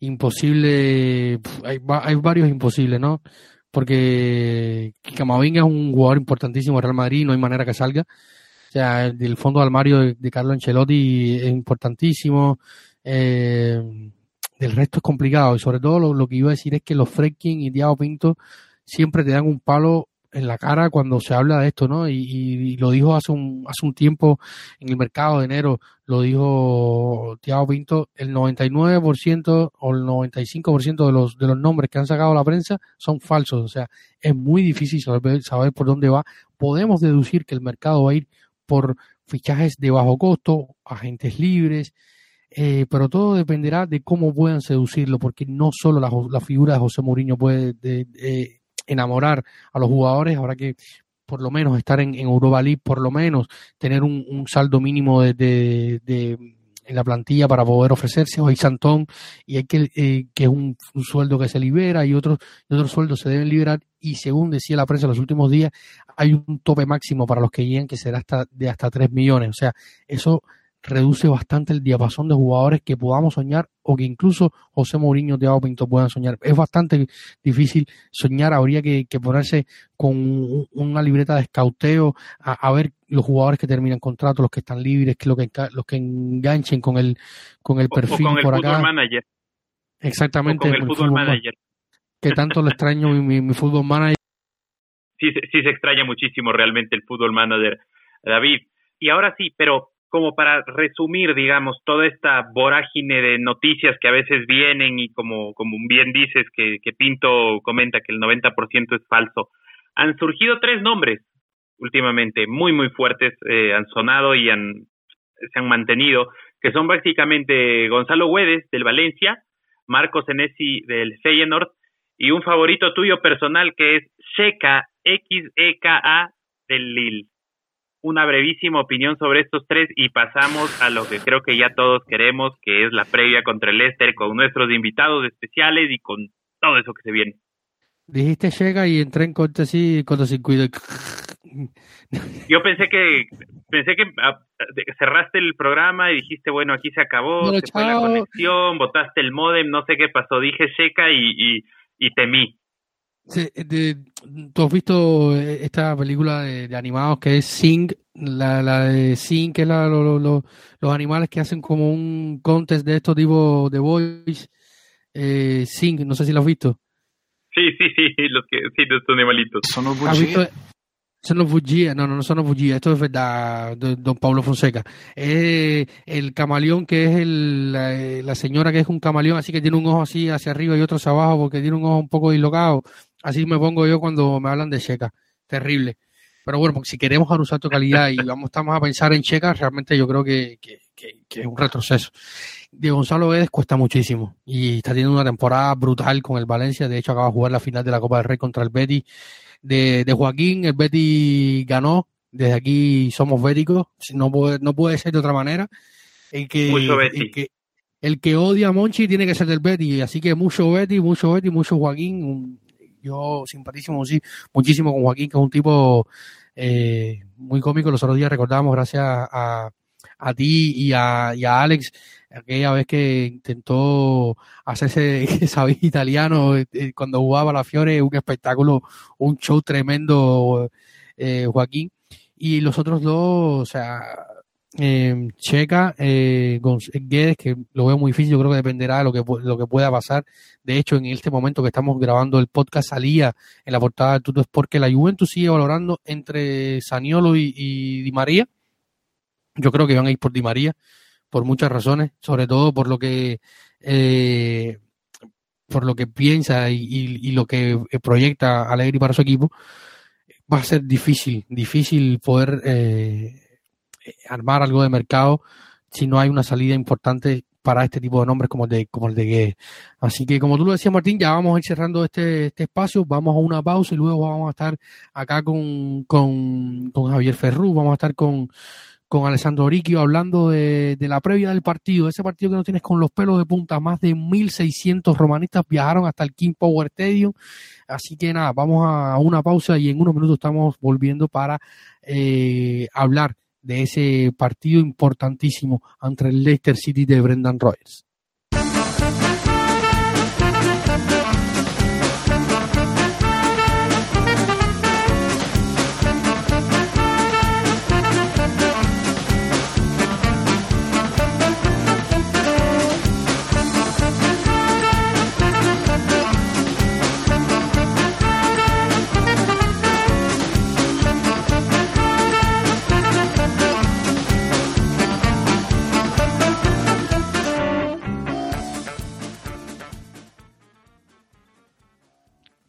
imposible... Hay, hay varios imposibles, ¿no? Porque Camavinga es un jugador importantísimo en Real Madrid, no hay manera que salga. O sea, el fondo de armario de, de Carlo Ancelotti es importantísimo. Eh, del resto es complicado y sobre todo lo, que iba a decir es que los Fredkin y Thiago Pinto siempre te dan un palo en la cara cuando se habla de esto, ¿no? Y, lo dijo hace un, hace un tiempo en el mercado de enero, lo dijo Thiago Pinto, el 99% o el 95% de los, de los nombres que han sacado la prensa son falsos, o sea, es muy difícil saber, saber por dónde va. Podemos deducir que el mercado va a ir por fichajes de bajo costo, agentes libres, eh, pero todo dependerá de cómo puedan seducirlo, porque no solo la, figura de José Mourinho puede enamorar a los jugadores, habrá que por lo menos estar en, Europa League, por lo menos tener un, saldo mínimo de, en la plantilla para poder ofrecerse, o hay Santón, y hay que, eh, que es un, sueldo que se libera y otros, y otros sueldos se deben liberar, y según decía la prensa en los últimos días, hay un tope máximo para los que llegan que será hasta de hasta 3 millones, o sea, eso reduce bastante el diapasón de jugadores que podamos soñar o que incluso José Mourinho, Thiago Pinto puedan soñar. Es bastante difícil soñar, habría que, ponerse con una libreta de escauteo a, ver los jugadores que terminan contrato, los que están libres, que, lo que los que enganchen con el con el perfil con el por acá. Manager. Exactamente. con el, fútbol, manager. Que tanto le extraño mi, mi, fútbol manager. Sí, sí se extraña muchísimo realmente el fútbol manager, David. Y ahora sí, pero como para resumir, digamos, toda esta vorágine de noticias que a veces vienen y como, como bien dices que, que Pinto comenta que el 90% es falso, han surgido tres nombres últimamente muy, muy fuertes, eh, han sonado y han, se han mantenido, que son básicamente Gonzalo Güedes del Valencia, Marcos Enesi del Feyenoord y un favorito tuyo personal que es Sheka, X-E-K-A del Lille una brevísima opinión sobre estos tres y pasamos a lo que creo que ya todos queremos, que es la previa contra el Leicester con nuestros invitados especiales y con todo eso que se viene. Dijiste llega y entré en sin cortocircuito. Yo pensé que pensé que ah, cerraste el programa y dijiste, bueno, aquí se acabó, se fue la conexión, botaste el modem, no sé qué pasó, dije checa y, y, y temí. Sí, ¿Tú has visto eh, esta película de, animados que es Sing? La, la de Sing, que es la, los animales que hacen como un contest de estos tipos de boys. Eh, Sing, no sé si lo has visto. Sí, sí, sí, los que, sí, estos animalitos. Son los son los no, no, no son los Bugia, esto es verdad, don Pablo Fonseca. Es el camaleón que es el, la, señora que es un camaleón, así que tiene un ojo así hacia arriba y otro hacia abajo porque tiene un ojo un poco dislocado. Así me pongo yo cuando me hablan de Checa. Terrible. Pero bueno, porque si queremos salto de calidad y vamos estamos a pensar en Checa, realmente yo creo que, que, que, es un retroceso. De Gonzalo Guedes cuesta muchísimo y está teniendo una temporada brutal con el Valencia. De hecho, acaba de jugar la final de la Copa del Rey contra el Betis. De, de Joaquín, el Betis ganó. Desde aquí somos béticos. No puede, no puede ser de otra manera. El que, el que, el que odia a Monchi tiene que ser del Betis. Así que mucho Betis, mucho Betis, mucho Joaquín yo simpatísimo sí, muchísimo con Joaquín, que es un tipo eh, muy cómico. Los otros días recordamos, gracias a, a ti y a, a, Alex, aquella vez que intentó hacerse saber italiano eh, eh, cuando jugaba la Fiore, un espectáculo, un show tremendo, Joaquín. Y los otros dos, o sea, eh, Checa, eh, Guedes, que lo veo muy difícil, yo creo que dependerá de lo que, lo que pueda pasar. De hecho, en este momento que estamos grabando el podcast, salía en la portada de Tuto Sport que la Juventus sigue valorando entre Saniolo y, Di María. Yo creo que van a ir por Di María, por muchas razones, sobre todo por lo que eh, por lo que piensa y, lo que proyecta Alegri para su equipo. Va a ser difícil, difícil poder eh, eh, armar algo de mercado si no hay una salida importante para este tipo de nombres como el de, como el de Guedes. Así que como tú lo decías Martín, ya vamos a ir cerrando este, este espacio, vamos a una pausa y luego vamos a estar acá con, con, con Javier Ferrú, vamos a estar con, con Alessandro Oriquio hablando de, de, la previa del partido, ese partido que no tienes con los pelos de punta, más de 1.600 romanistas viajaron hasta el King Power Stadium, así que nada, vamos a una pausa y en unos minutos estamos volviendo para eh, hablar de ese partido importantísimo entre el Leicester City de Brendan Rodgers.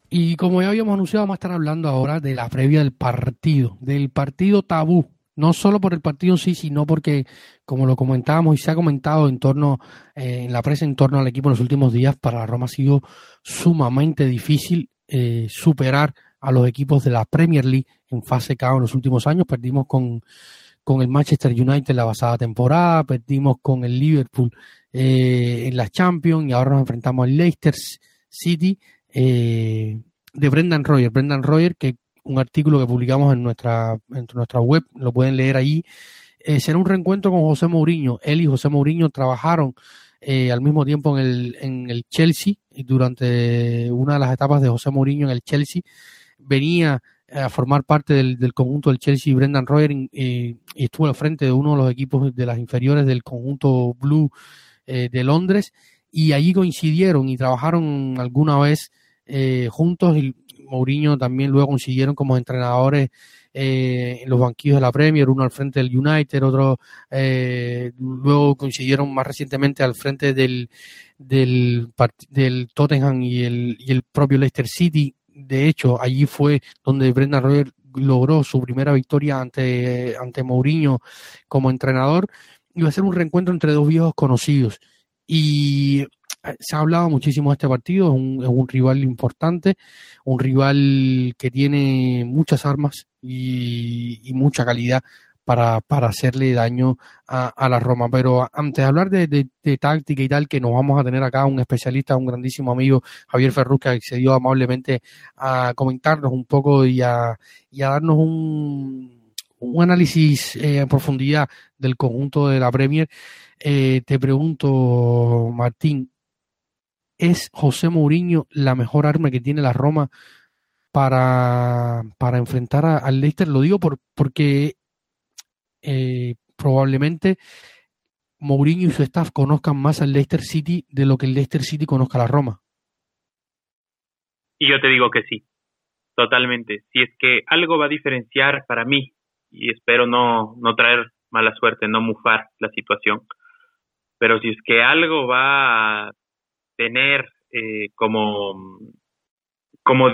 Y como ya habíamos anunciado, vamos a estar hablando ahora de la previa del partido, del partido tabú. No solo por el partido en sí, sino porque, como lo comentábamos y se ha comentado en torno, eh, en la prensa en torno al equipo en los últimos días, para Roma ha sido sumamente difícil eh, superar a los equipos de la Premier League en fase K en los últimos años. Perdimos con, con el Manchester United la pasada temporada, perdimos con el Liverpool eh, en la Champions y ahora nos enfrentamos al Leicester City eh, de Brendan Royer. Brendan Royer, que un artículo que publicamos en nuestra, en nuestra web, lo pueden leer ahí, eh, será un reencuentro con José Mourinho. Él y José Mourinho trabajaron eh, al mismo tiempo en el, en el Chelsea y durante una de las etapas de José Mourinho en el Chelsea venía a formar parte del, del conjunto del Chelsea Brendan Royer y estuvo al frente de uno de los equipos de las inferiores del conjunto Blue de Londres y allí coincidieron y trabajaron alguna vez juntos y Mourinho también luego coincidieron como entrenadores eh, en los banquillos de la Premier, uno al frente del United, otro eh, luego coincidieron más recientemente al frente del, del, del Tottenham y el, y el propio Leicester City. De hecho, allí fue donde Brendan Rodgers logró su primera victoria ante, ante Mourinho como entrenador. Iba a ser un reencuentro entre dos viejos conocidos. Y se ha hablado muchísimo de este partido, es un, es un, rival importante, un rival que tiene muchas armas y, mucha calidad para, para, hacerle daño a, a, la Roma. Pero antes de hablar de, de, de, táctica y tal, que nos vamos a tener acá un especialista, un grandísimo amigo, Javier Ferruz, que accedió amablemente a comentarnos un poco y a, y a darnos un, un análisis eh, en profundidad del conjunto de la Premier. Eh, te pregunto, Martín, ¿Es José Mourinho la mejor arma que tiene la Roma para, para enfrentar al Leicester? Lo digo por, porque eh, probablemente Mourinho y su staff conozcan más al Leicester City de lo que el Leicester City conozca a la Roma. Y yo te digo que sí, totalmente. Si es que algo va a diferenciar para mí, y espero no, no traer mala suerte, no mufar la situación, pero si es que algo va a tener eh, como, como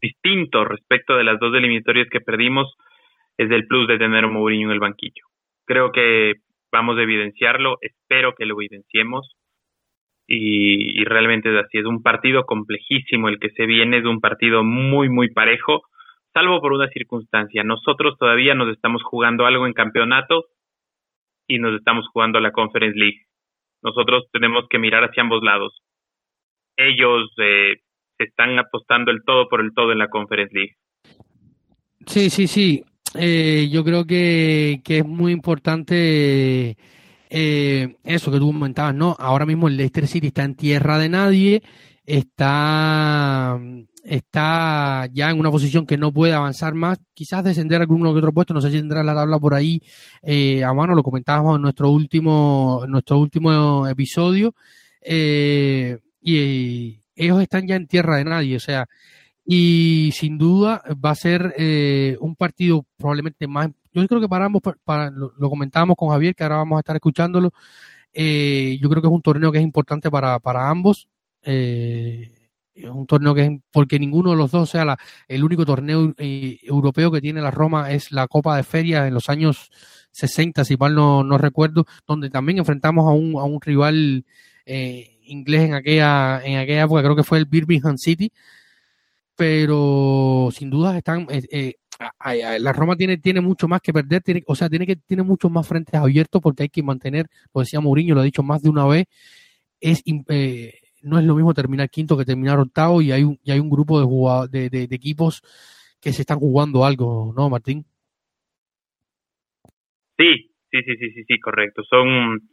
distinto respecto de las dos eliminatorias que perdimos es el plus de tener a Mourinho en el banquillo. Creo que vamos a evidenciarlo, espero que lo evidenciemos y, y realmente es así, es un partido complejísimo el que se viene, es un partido muy, muy parejo, salvo por una circunstancia. Nosotros todavía nos estamos jugando algo en campeonato y nos estamos jugando la Conference League nosotros tenemos que mirar hacia ambos lados. Ellos eh, se están apostando el todo por el todo en la Conference League. Sí, sí, sí. Eh, yo creo que, que, es muy importante eh, eso que tú comentabas, ¿no? Ahora mismo el Leicester City está en tierra de nadie, está está ya en una posición que no puede avanzar más, quizás descender alguno que otro puesto, no sé si tendrá la tabla por ahí eh, a mano, lo comentábamos en nuestro último, nuestro último episodio, eh, y ellos están ya en tierra de nadie, o sea, y sin duda va a ser eh, un partido probablemente más, yo creo que para ambos, para, lo, comentábamos con Javier, que ahora vamos a estar escuchándolo, eh, yo creo que es un torneo que es importante para, para ambos, eh, es un torneo que es porque ninguno de los dos, o sea, la, el único torneo eh, europeo que tiene la Roma es la Copa de Feria en los años 60, si mal no, no recuerdo, donde también enfrentamos a un, a un rival eh, inglés en aquella, en aquella época, creo que fue el Birmingham City, pero sin duda están, eh, eh, la Roma tiene, tiene mucho más que perder, tiene, o sea, tiene que tiene muchos más frentes abiertos porque hay que mantener, lo decía Mourinho, lo ha dicho más de una vez, es eh, no es lo mismo terminar quinto que terminar octavo y hay un, y hay un grupo de, de, equipos que se están jugando algo, ¿no, Martín? Sí, sí, sí, sí, sí, sí, correcto. Son,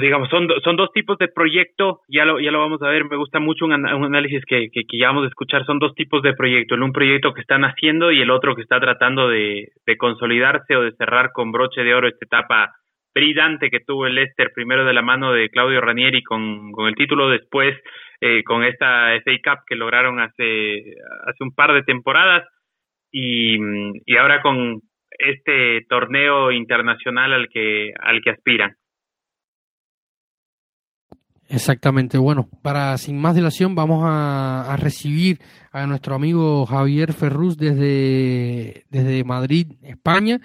digamos, son, son dos tipos de proyecto, ya lo, ya lo vamos a ver, me gusta mucho un, un análisis que, que, que, ya vamos a escuchar, son dos tipos de proyecto, el un proyecto que están haciendo y el otro que está tratando de, de consolidarse o de cerrar con broche de oro esta etapa brillante que tuvo el Leicester, primero de la mano de Claudio Ranieri con, con el título, después eh, con esta FA Cup que lograron hace, hace un par de temporadas y, y ahora con este torneo internacional al que, al que aspiran. Exactamente, bueno, para sin más dilación vamos a, a recibir a nuestro amigo Javier Ferrus desde, desde Madrid, España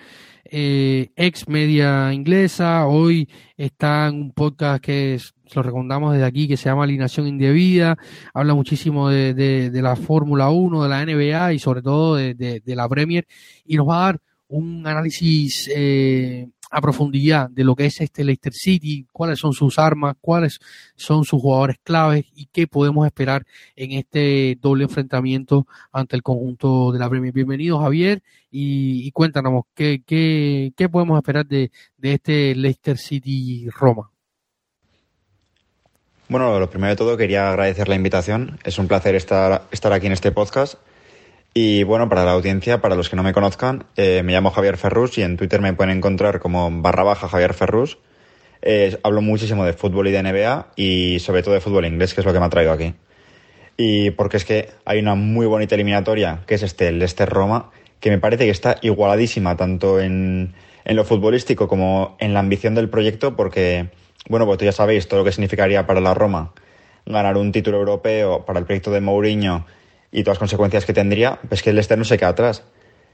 eh, ex media inglesa, hoy está en un podcast que es, lo recomendamos desde aquí, que se llama Alineación Indebida, habla muchísimo de, de, de la Fórmula 1, de la NBA y sobre todo de, de, la Premier, y nos va a dar un análisis eh, a profundidad de lo que es este Leicester City, cuáles son sus armas, cuáles son sus jugadores claves y qué podemos esperar en este doble enfrentamiento ante el conjunto de la Premier. Bienvenido Javier y, cuéntanos qué, qué, qué, podemos esperar de, de este Leicester City Roma. Bueno, lo primero de todo quería agradecer la invitación. Es un placer estar, estar aquí en este podcast y bueno, para la audiencia, para los que no me conozcan, eh, me llamo Javier Ferrus y en Twitter me pueden encontrar como barra baja Javier Ferrus. Eh, hablo muchísimo de fútbol y de NBA y sobre todo de fútbol inglés, que es lo que me ha traído aquí. Y porque es que hay una muy bonita eliminatoria, que es este Leicester-Roma, que me parece que está igualadísima tanto en, en lo futbolístico como en la ambición del proyecto, porque, bueno, pues ya sabéis todo lo que significaría para la Roma ganar un título europeo para el proyecto de Mourinho y todas las consecuencias que tendría, pues que el Leicester no se queda atrás.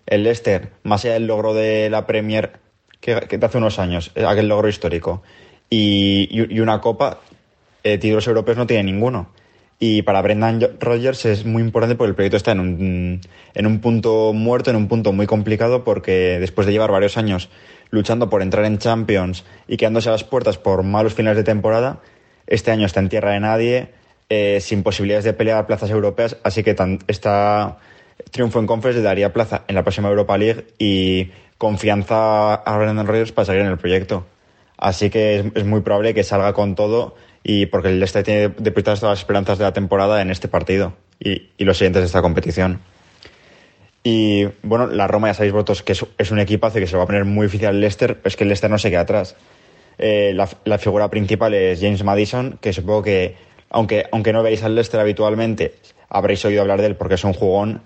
El Leicester, más allá del logro de la Premier que, que hace unos años, eh, aquel logro histórico, y, y una copa, eh, títulos europeos no tiene ninguno. Y para Brendan Rodgers es muy importante porque el proyecto está en un, en un punto muerto, en un punto muy complicado, porque después de llevar varios años luchando por entrar en Champions y quedándose a las puertas por malos finales de temporada, este año está en tierra de nadie, eh, sin posibilidades de pelear plazas europeas, así que esta triunfo en Conference le daría plaza en la próxima Europa League y confianza a Brendan Rodgers para seguir en el proyecto. Así que es, muy probable que salga con todo y porque el Leicester tiene depositadas todas las esperanzas de la temporada en este partido y, los siguientes de esta competición. Y bueno, la Roma ya sabéis vosotros que es, un equipazo que se va a poner muy difícil al Leicester, es que el Leicester no se queda atrás. Eh, la, figura principal es James Madison, que supongo que aunque, aunque no veáis al Leicester habitualmente, habréis oído hablar de él porque es un jugón.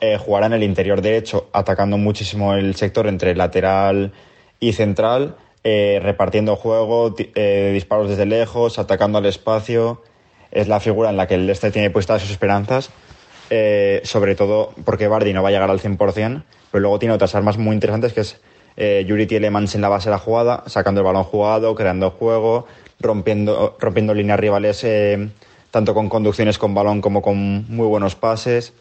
Eh, jugará en el interior derecho, atacando muchísimo el sector entre lateral y central, eh, repartiendo juego, eh, disparos desde lejos, atacando al espacio. Es la figura en la que el Leicester tiene puestas sus esperanzas, sobre todo porque Bardi no va a llegar al 100%, pero luego tiene otras armas muy interesantes que es Yuri Tielemans en la base de la jugada, sacando el balón jugado, creando juego, rompiendo, rompiendo líneas rivales eh, tanto con conducciones con balón como con muy buenos pases.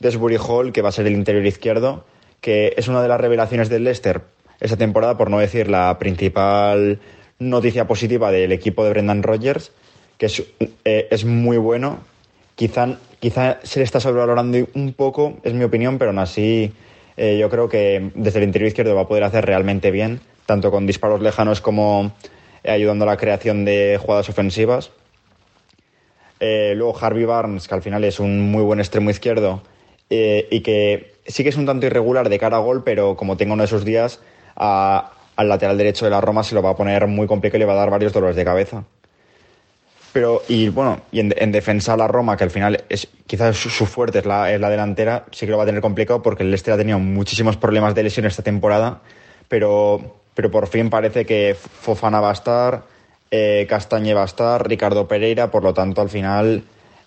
Desbury Hall, que va a ser el interior izquierdo, que es una de las revelaciones del Leicester esta temporada, por no decir la principal noticia positiva del equipo de Brendan Rodgers, que es, eh, muy bueno. Quizá, quizá se le está sobrevalorando un poco, es mi opinión, pero aún así eh, yo creo que desde el interior izquierdo va a poder hacer realmente bien, tanto con disparos lejanos como ayudando a la creación de jugadas ofensivas. Eh, luego Harvey Barnes, que al final es un muy buen extremo izquierdo eh, y que sí que es un tanto irregular de cara a gol, pero como tengo uno de esos días, al lateral derecho de la Roma se lo va a poner muy complicado y le va a dar varios dolores de cabeza. Pero, y bueno, y en, defensa a la Roma, que al final es quizás su, fuerte es la, es la, delantera, sí que lo va a tener complicado porque el Leicester ha tenido muchísimos problemas de lesión esta temporada, pero pero por fin parece que Fofana va a estar, eh, Castañe va a estar, Ricardo Pereira, por lo tanto al final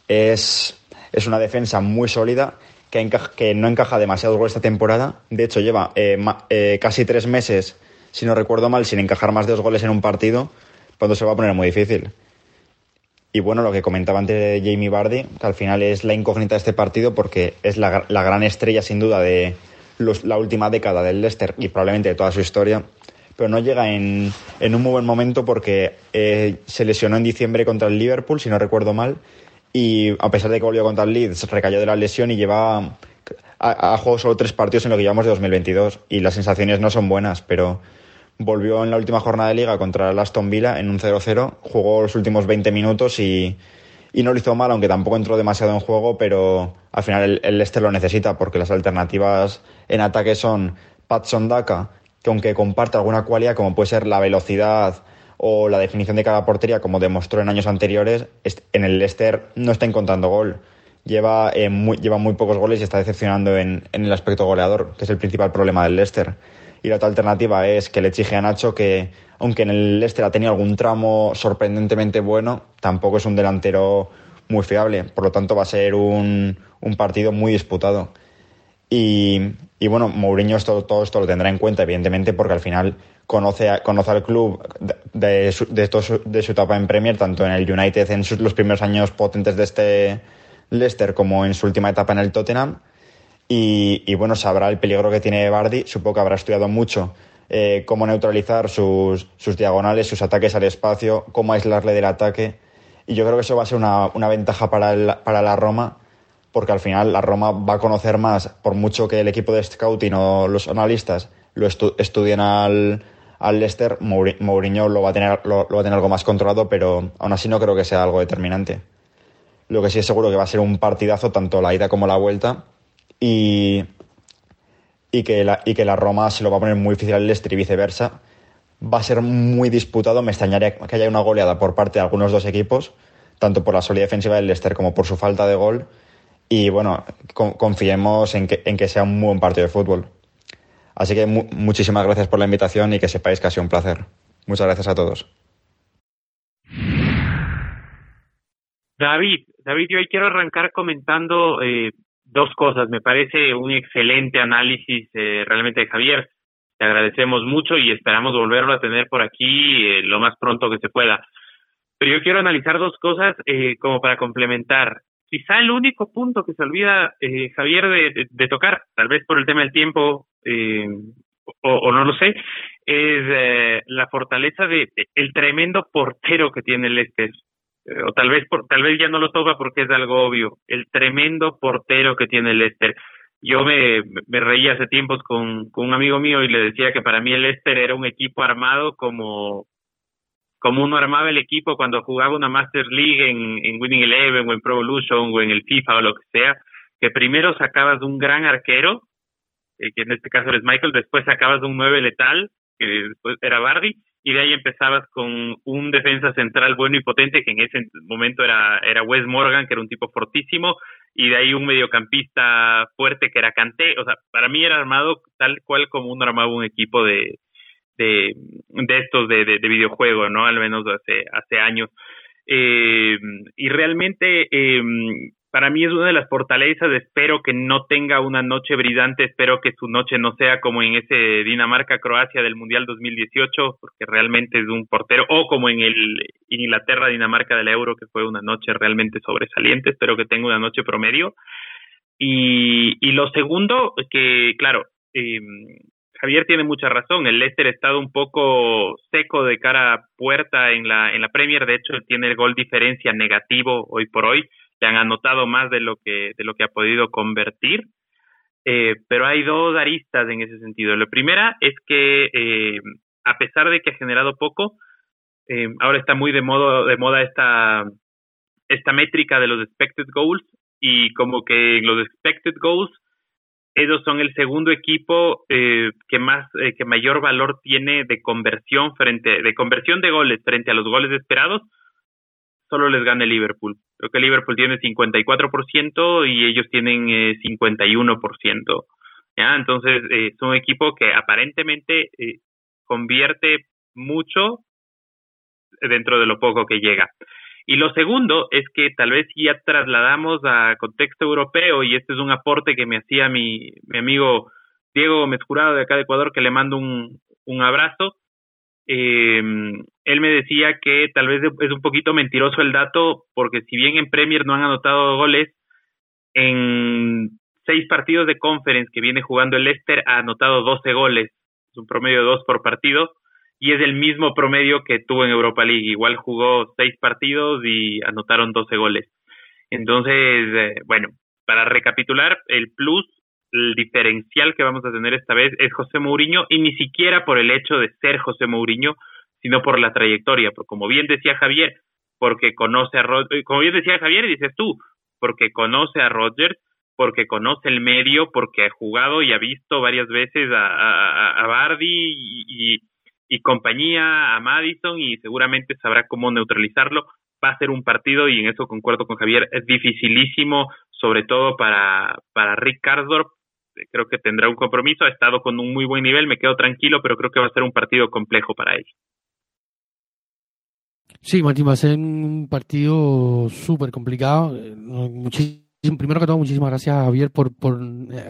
es, es una defensa muy sólida que, que no encaja demasiados goles esta temporada. De hecho, lleva eh, eh, casi tres meses, si no recuerdo mal, sin encajar más de dos goles en un partido, cuando se va a poner muy difícil. Y bueno, lo que comentaba antes Jamie Bardi, que al final es la incógnita de este partido porque es la, la gran estrella sin duda de la última década del Leicester y probablemente de toda su historia pero no llega en, en un muy buen momento porque eh, se lesionó en diciembre contra el Liverpool, si no recuerdo mal, y a pesar de que volvió contra el Leeds, recayó de la lesión y lleva a, juego solo tres partidos en lo que llevamos de 2022 y las sensaciones no son buenas, pero volvió en la última jornada de liga contra el Aston Villa en un 0-0, jugó los últimos 20 minutos y, y, no lo hizo mal, aunque tampoco entró demasiado en juego, pero al final el, el lo necesita porque las alternativas en ataque son Patson Daka, que aunque comparte alguna cualidad como puede ser la velocidad o la definición de cada portería, como demostró en años anteriores, en el Leicester no está encontrando gol. Lleva, eh, muy, lleva muy pocos goles y está decepcionando en, el aspecto goleador, que es el principal problema del Leicester. Y la otra alternativa es que le exige a Nacho que, aunque en el Leicester ha tenido algún tramo sorprendentemente bueno, tampoco es un delantero muy fiable. Por lo tanto, va a ser un, un partido muy disputado. Y, y bueno, Mourinho esto, todo esto lo tendrá en cuenta, evidentemente, porque al final conoce, conoce al club de, su, de, de su etapa en Premier, tanto en el United en los primeros años potentes de este Leicester como en su última etapa en el Tottenham. Y, y bueno, sabrá el peligro que tiene Bardi. Supongo que habrá estudiado mucho eh, cómo neutralizar sus, sus, diagonales, sus ataques al espacio, cómo aislarle del ataque. Y yo creo que eso va a ser una, una ventaja para, para la Roma, porque al final la Roma va a conocer más, por mucho que el equipo de scouting o los analistas lo estudien al, al Leicester, Mourinho lo va, a tener, lo, va a tener algo más controlado, pero aún así no creo que sea algo determinante. Lo que sí es seguro que va a ser un partidazo, tanto la ida como la vuelta, y, y, que, la, y que la Roma se lo va a poner muy difícil al Leicester y viceversa. Va a ser muy disputado, me extrañaría que haya una goleada por parte de algunos dos equipos, tanto por la solidez defensiva del Leicester como por su falta de gol. Y bueno, confiemos en que, en que sea un buen partido de fútbol. Así que muchísimas gracias por la invitación y que sepáis que ha sido un placer. Muchas gracias a todos. David, David, yo hoy quiero arrancar comentando eh, dos cosas. Me parece un excelente análisis eh, realmente de Javier. Te agradecemos mucho y esperamos volverlo a tener por aquí eh, lo más pronto que se pueda. Pero yo quiero analizar dos cosas como para complementar. Quizá el único punto que se olvida Javier de, tocar, tal vez por el tema del tiempo eh, o, no lo sé, es eh, la fortaleza de, el tremendo portero que tiene Leicester. Eh, o tal vez por, tal vez ya no lo toca porque es algo obvio. El tremendo portero que tiene Leicester. Yo me, me reía hace tiempos con, con un amigo mío y le decía que para mí el Leicester era un equipo armado como como uno armaba el equipo cuando jugaba una Master League en, en Winning Eleven o en Pro Evolution o en el FIFA o lo que sea, que primero sacabas un gran arquero eh, que en este caso eres Michael, después sacabas un 9 letal, que después era Bardi, y de ahí empezabas con un defensa central bueno y potente, que en ese momento era, era Wes Morgan, que era un tipo fortísimo, y de ahí un mediocampista fuerte que era Canté, o sea, para mí era armado tal cual como uno armaba un equipo de, de, de estos de, de, videojuego, ¿no? Al menos hace, hace años. Eh, y realmente eh, para mí es una de las fortalezas, espero que no tenga una noche brillante, espero que su noche no sea como en ese Dinamarca-Croacia del Mundial 2018, porque realmente es un portero, o como en el Inglaterra-Dinamarca del Euro, que fue una noche realmente sobresaliente, espero que tenga una noche promedio. Y, y lo segundo, que claro, eh, Javier tiene mucha razón, el Leicester ha estado un poco seco de cara a puerta en la, en la Premier, de hecho tiene el gol diferencia negativo hoy por hoy, se han anotado más de lo que, de lo que ha podido convertir. Eh, pero hay dos aristas en ese sentido. La primera es que eh, a pesar de que ha generado poco, eh, ahora está muy de moda, de moda esta, esta métrica de los expected goals y como que los expected goals ellos son el segundo equipo que más que mayor valor tiene de conversión frente de conversión de goles frente a los goles esperados solo les gana el Liverpool. Creo que Liverpool tiene 54% y ellos tienen eh, 51%. ¿ya? Entonces, eh, es un equipo que aparentemente eh, convierte mucho dentro de lo poco que llega. Y lo segundo es que tal vez ya trasladamos a contexto europeo, y este es un aporte que me hacía mi, mi amigo Diego Mezcurado de acá de Ecuador, que le mando un, un abrazo. Eh, él me decía que tal vez es un poquito mentiroso el dato, porque si bien en Premier no han anotado goles, en seis partidos de conference que viene jugando el Leicester ha anotado 12 goles, es un promedio de dos por partido, y es el mismo promedio que tuvo en Europa League. Igual jugó seis partidos y anotaron 12 goles. Entonces, eh, bueno, para recapitular, el plus el diferencial que vamos a tener esta vez es José Mourinho y ni siquiera por el hecho de ser José Mourinho, sino por la trayectoria, porque como bien decía Javier, porque conoce a Rodgers, como bien decía Javier dices tú, porque conoce a Rodgers, porque conoce el medio, porque ha jugado y ha visto varias veces a, a, a Bardi y, y compañía, a Madison y seguramente sabrá cómo neutralizarlo. Va a ser un partido y en eso concuerdo con Javier, es dificilísimo, sobre todo para, para Rick Karsdorp, creo que tendrá un compromiso, ha estado con un muy buen nivel, me quedo tranquilo, pero creo que va a ser un partido complejo para él. Sí, Martín, va a ser un partido súper complicado. Primero que todo, muchísimas gracias Javier por, por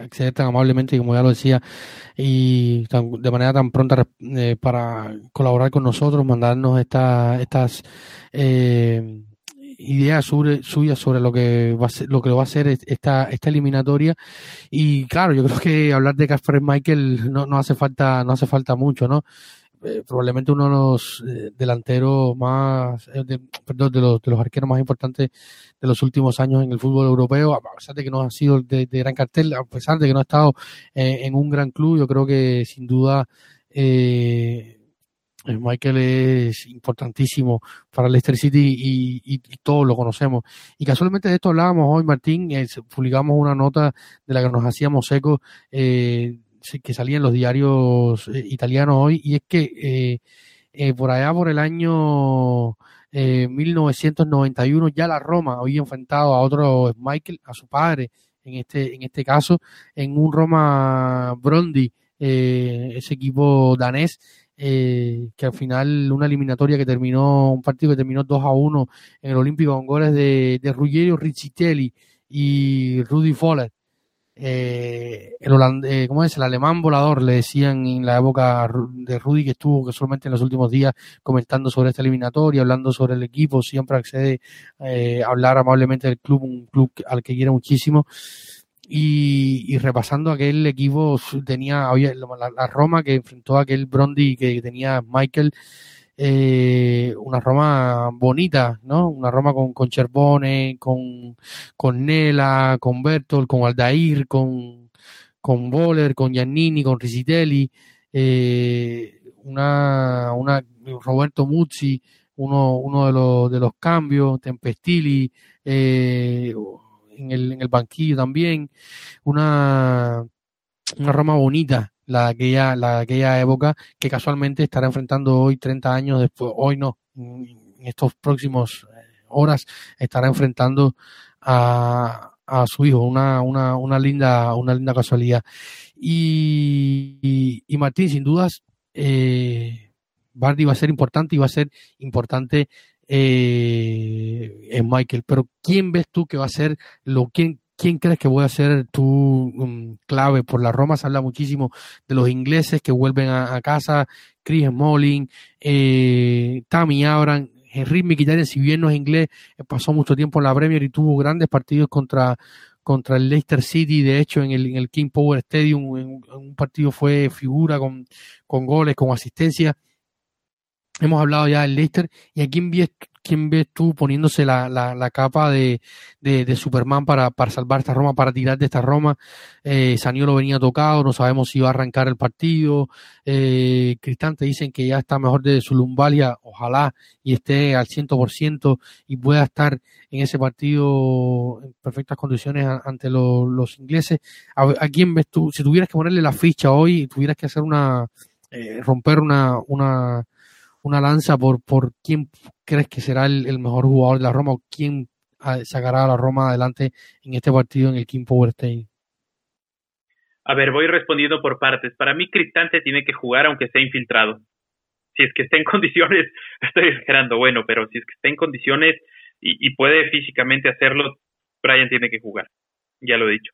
acceder tan amablemente, como ya lo decía, y de manera tan pronta eh, para colaborar con nosotros, mandarnos esta, estas... Eh, ideas suyas sobre lo que va a ser, lo que va a ser esta, esta eliminatoria. Y claro, yo creo que hablar de Casper Michael no, no hace falta, no hace falta mucho, ¿no? Eh, probablemente uno de los eh, delanteros más, de, perdón, de los, de los arqueros más importantes de los últimos años en el fútbol europeo, a pesar de que no ha sido de, gran cartel, a pesar de que no ha estado en un gran club, yo creo que sin duda eh, Michael es importantísimo para Leicester City y, todos lo conocemos. Y casualmente de esto hablábamos hoy, Martín, eh, publicamos una nota de la que nos hacíamos eco, eh, que salía en los diarios eh, italianos hoy, y es que por allá por el año 1991 ya la Roma había enfrentado a otro Michael, a su padre, en este, en este caso, en un Roma Brondi, ese equipo danés, eh, que al final una eliminatoria que terminó, un partido que terminó 2 a 1 en el Olímpico con goles de, de Ruggiero Riccitelli y Rudy Foller. Eh, el eh, ¿cómo es? El alemán volador, le decían en la época de Rudy, que estuvo que solamente en los últimos días comentando sobre esta eliminatoria, hablando sobre el equipo, siempre accede a hablar amablemente del club, un club al que quiere muchísimo y, repasando aquel equipo tenía la, Roma que enfrentó a aquel Brondi que tenía Michael eh, una Roma bonita, ¿no? Una Roma con, con Cherbone, con, con Nela, con Bertol, con Aldair, con, con Boller, con Giannini, con Risitelli, eh, una, una Roberto Muzzi, uno, uno de los, de los cambios, Tempestili, eh, en el, en el banquillo también, una, una Roma bonita, la aquella, la aquella época, que casualmente estará enfrentando hoy, 30 años después, hoy no, en estos próximos eh, horas, estará enfrentando a, a su hijo, una, una, una linda, una linda casualidad. Y, y, Martín, sin dudas, eh, Bardi va a ser importante y va a ser importante eh, en Michael. Pero ¿quién ves tú que va a ser lo quién ¿Quién crees que voy a ser tu um, clave? Por la Roma se habla muchísimo de los ingleses que vuelven a, casa, Chris Smalling, eh, Tammy Abraham, Henry Mkhitaryan, si bien no es inglés, eh, pasó mucho tiempo en la Premier y tuvo grandes partidos contra, contra el Leicester City, de hecho en el, en el King Power Stadium, en, un partido fue figura con, con goles, con asistencia. Hemos hablado ya del Leicester y a quién quién ves tú poniéndose la, la, la capa de, de, Superman para, para salvar esta Roma, para tirar de esta Roma. Eh, Saniolo venía tocado, no sabemos si va a arrancar el partido. Eh, Cristante dicen que ya está mejor de su lumbalia, ojalá y esté al 100% y pueda estar en ese partido en perfectas condiciones ante los ingleses. ¿A, ¿A, quién ves tú? Si tuvieras que ponerle la ficha hoy, tuvieras que hacer una, eh, romper una, una una lanza por, por quién crees que será el, mejor jugador de la Roma o quién ah, sacará a la Roma adelante en este partido en el King Power Stadium. A ver, voy respondiendo por partes. Para mí, Cristante tiene que jugar aunque esté infiltrado. Si es que está en condiciones, estoy exagerando, bueno, pero si es que está en condiciones y, puede físicamente hacerlo, Brian tiene que jugar. Ya lo he dicho.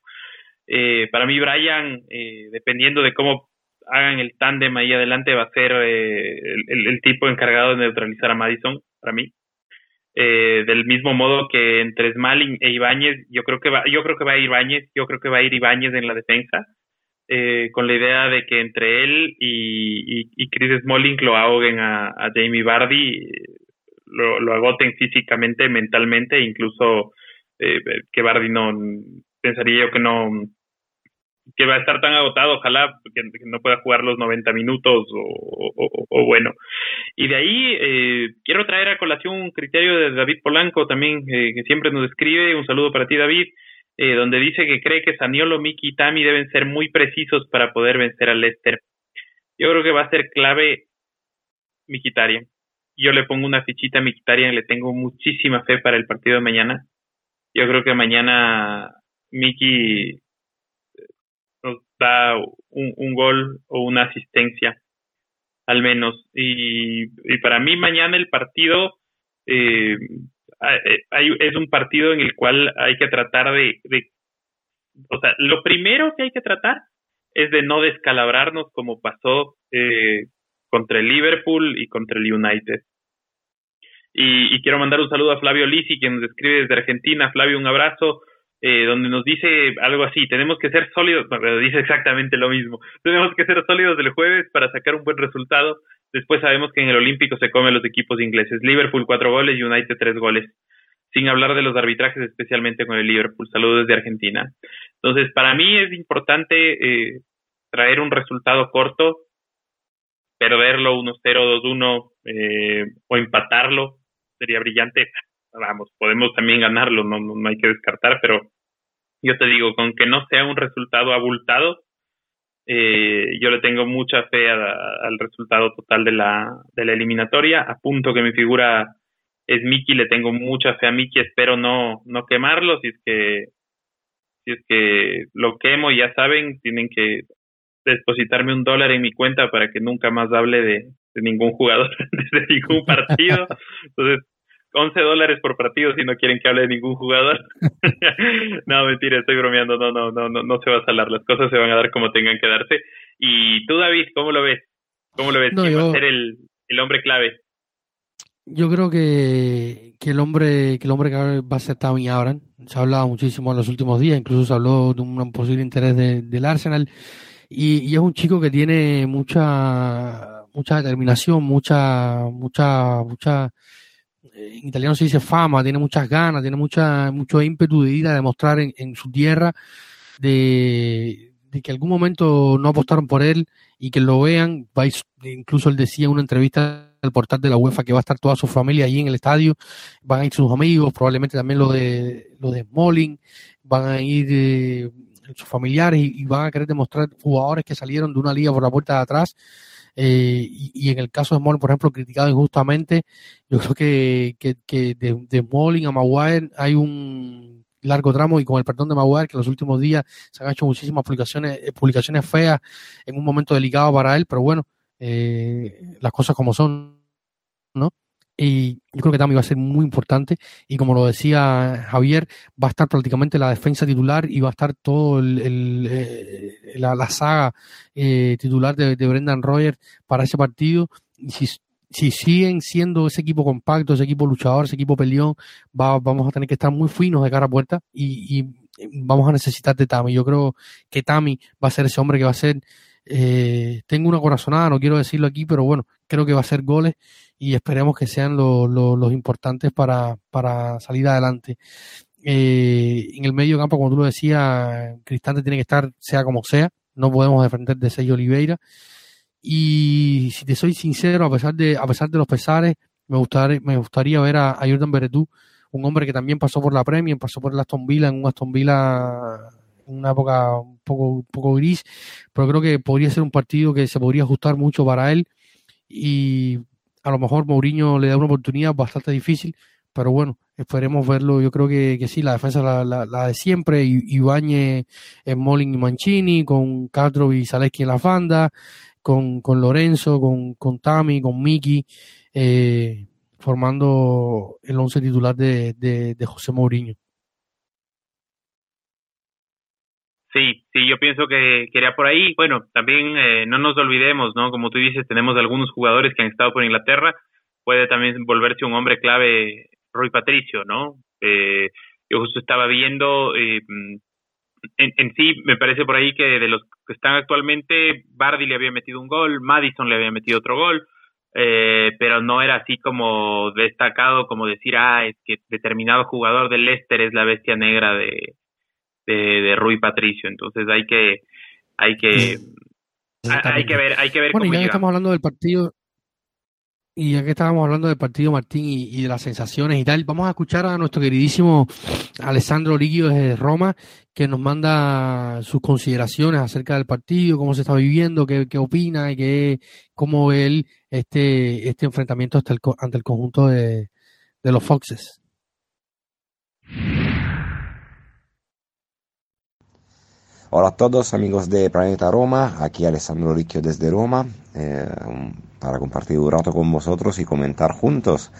Eh, para mí, Brian, eh, dependiendo de cómo hagan el tándem ahí adelante va a ser eh, el, tipo encargado de neutralizar a Madison para mí. Eh, del mismo modo que entre Smalling e Ibáñez yo creo que va yo creo que va a ir Ibáñez yo creo que va a ir Ibáñez en la defensa eh, con la idea de que entre él y, y, Chris Smalling lo ahoguen a, a Jamie Bardi lo, lo agoten físicamente mentalmente incluso que Bardi no pensaría yo que no que va a estar tan agotado, ojalá que, no pueda jugar los 90 minutos o, bueno. Y de ahí eh, quiero traer a colación un criterio de David Polanco también, eh, que siempre nos escribe, un saludo para ti David, eh, donde dice que cree que Saniolo, Miki y Tami deben ser muy precisos para poder vencer al Leicester. Yo creo que va a ser clave Mikitarian. Yo le pongo una fichita a Mikitarian, le tengo muchísima fe para el partido de mañana. Yo creo que mañana Miki da un, gol o una asistencia, al menos. Y, y para mí mañana el partido eh, hay, es un partido en el cual hay que tratar de, o sea, lo primero que hay que tratar es de no descalabrarnos como pasó eh, contra el Liverpool y contra el United. Y, quiero mandar un saludo a Flavio Lisi, quien nos escribe desde Argentina. Flavio, un abrazo. Eh, donde nos dice algo así, tenemos que ser sólidos, pero dice exactamente lo mismo, tenemos que ser sólidos el jueves para sacar un buen resultado, después sabemos que en el Olímpico se comen los equipos ingleses, Liverpool cuatro goles, United tres goles, sin hablar de los arbitrajes, especialmente con el Liverpool, saludos desde Argentina. Entonces, para mí es importante eh, traer un resultado corto, perderlo 1-0, 2-1 eh, o empatarlo sería brillante. Vamos, podemos también ganarlo, no, no, hay que descartar, pero yo te digo, con que no sea un resultado abultado, eh, yo le tengo mucha fe al resultado total de la, de la eliminatoria. Apunto que mi figura es Miki, le tengo mucha fe a Miki, espero no, no quemarlo, si es que si es que lo quemo, ya saben, tienen que depositarme un dólar en mi cuenta para que nunca más hable de, de ningún jugador, de ningún partido. Entonces, 11 dólares por partido si no quieren que hable de ningún jugador. no, mentira, estoy bromeando. No, no, no, no, no se va a salar. Las cosas se van a dar como tengan que darse. Y tú, David, ¿cómo lo ves? ¿Cómo lo ves? ¿Quién va a ser el, el hombre clave? Yo creo que, que el hombre que el hombre clave va a ser Tammy Abraham. Se ha hablado muchísimo en los últimos días, incluso se habló de un posible interés del Arsenal. Y, y, es un chico que tiene mucha mucha determinación, mucha mucha mucha en italiano se dice fama, tiene muchas ganas, tiene mucha, mucho ímpetu de ir a demostrar en, su tierra de, de, que algún momento no apostaron por él y que lo vean. incluso él decía en una entrevista al portal de la UEFA que va a estar toda su familia allí en el estadio, van a ir sus amigos, probablemente también lo de, lo de van a ir eh, sus familiares y, van a querer demostrar jugadores que salieron de una liga por la puerta de atrás eh, y, en el caso de Smalling, por ejemplo, criticado injustamente, yo creo que, que, de, de a Maguire hay un largo tramo y con el perdón de Maguire, que en los últimos días se han hecho muchísimas publicaciones, eh, publicaciones feas en un momento delicado para él, pero bueno, eh, las cosas como son, ¿no? Y yo creo que también va a ser muy importante. Y como lo decía Javier, va a estar prácticamente la defensa titular y va a estar todo el, eh, la, saga eh, titular de, Brendan Rogers para ese partido. Y si, si siguen siendo ese equipo compacto, ese equipo luchador, ese equipo peleón, va, vamos a tener que estar muy finos de cara a puerta y, y vamos a necesitar de Tami. Yo creo que Tami va a ser ese hombre que va a ser. Eh, tengo una corazonada, no quiero decirlo aquí, pero bueno, creo que va a ser goles y esperemos que sean los importantes para, para salir adelante. Eh, en el medio campo, como tú lo decías, Cristante tiene que estar sea como sea, no podemos defender de Sergio Oliveira. Y si te soy sincero, a pesar de, a pesar de los pesares, me gustaría, me gustaría ver a, Jordan Beretú, un hombre que también pasó por la Premier, pasó por el Aston Villa, en un Aston Villa una época un poco, un poco gris, pero creo que podría ser un partido que se podría ajustar mucho para él y a lo mejor Mourinho le da una oportunidad bastante difícil, pero bueno, esperemos verlo. Yo creo que, que sí, la defensa la, la, de siempre, Ibañez, Molin y Mancini, con Castro y Zaleski en la banda, con, con Lorenzo, con, con Tami, con Miki, eh, formando el once titular de, de, de José Mourinho. Sí, sí, yo pienso que quería por ahí. Bueno, también eh, no nos olvidemos, ¿no? Como tú dices, tenemos algunos jugadores que han estado por Inglaterra. Puede también volverse un hombre clave, Roy Patricio, ¿no? Eh, yo justo estaba viendo, eh, en, en, sí, me parece por ahí que de los que están actualmente, Bardi le había metido un gol, Madison le había metido otro gol, eh, pero no era así como destacado como decir, ah, es que determinado jugador del Leicester es la bestia negra de, de, de Rui Patricio. Entonces hay que, hay que, hay que ver, hay que ver. Bueno, ya que estamos hablando del partido, y ya que estábamos hablando del partido Martín y, de las sensaciones y tal, vamos a escuchar a nuestro queridísimo Alessandro Liguio desde Roma, que nos manda sus consideraciones acerca del partido, cómo se está viviendo, qué, qué opina y qué, cómo ve él este, este enfrentamiento ante el, ante el conjunto de, de los Foxes. Hola a todos amigos de Planeta Roma, aquí Alessandro Ricchio desde Roma, eh, para compartir un rato con vosotros y comentar juntos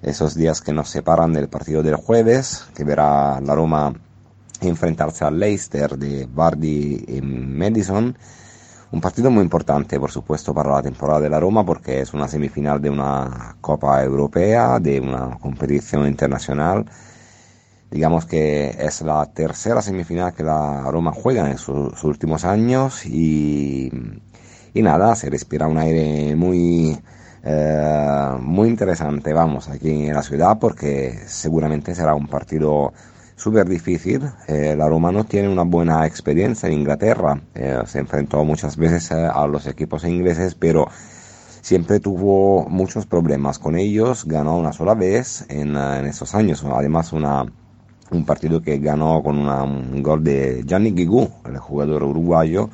esos días que nos separan del partido del jueves, que verá la Roma enfrentarse al Leicester de Bardi y Madison, un partido muy importante, por supuesto, para la temporada de la Roma porque es una semifinal de una Copa Europea, de una competición internacional. Digamos que es la tercera semifinal que la Roma juega en sus, últimos años y, y, nada, se respira un aire muy, eh, muy interesante, vamos, aquí en la ciudad porque seguramente será un partido súper difícil. Eh, la Roma no tiene una buena experiencia en Inglaterra. Eh, se enfrentó muchas veces eh, a los equipos ingleses, pero siempre tuvo muchos problemas con ellos. Ganó una sola vez en, en esos años. Además, una, un partido que ganó con un gol de Gianni Guigú, el jugador uruguayo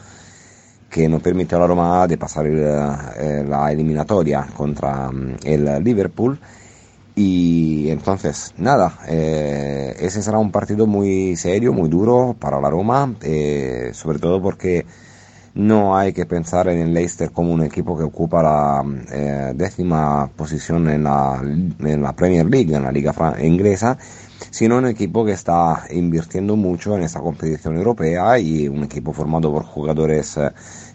que no permitió a la Roma de pasar la eliminatoria contra mm, el Liverpool. Y entonces, nada, eh, ese será un partido muy serio, muy duro para la Roma, eh, sobre todo porque no hay que pensar en el Leicester como un equipo que ocupa la eh, décima posición en la, en la, Premier League, en la liga inglesa, sino un equipo que está invirtiendo mucho en esta competición europea y un equipo formado por jugadores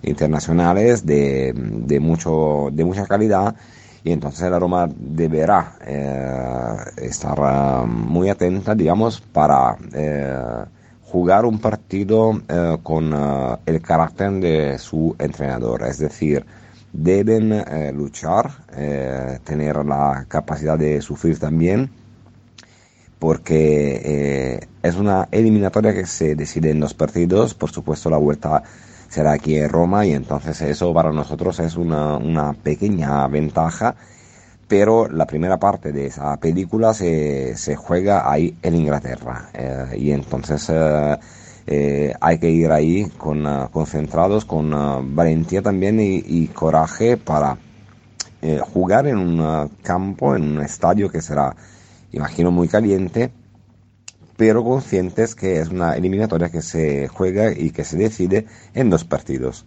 internacionales de, de, mucho, de mucha calidad. Y entonces la Roma deberá eh, estar eh, muy atenta, digamos, para eh, jugar un partido con el carácter de su entrenador, es decir, deben luchar, tener la capacidad de sufrir también, porque es una eliminatoria que se decide en dos partidos, por supuesto la vuelta será aquí en Roma y entonces eso para nosotros es una, una pequeña ventaja. Pero la primera parte de esa película se, se juega ahí en Inglaterra eh, y entonces eh, eh, hay que ir ahí con, concentrados con valentía también y, y coraje para jugar en un campo, en un estadio que será, imagino, muy caliente pero conscientes que es una eliminatoria que se juega y que se decide en dos partidos.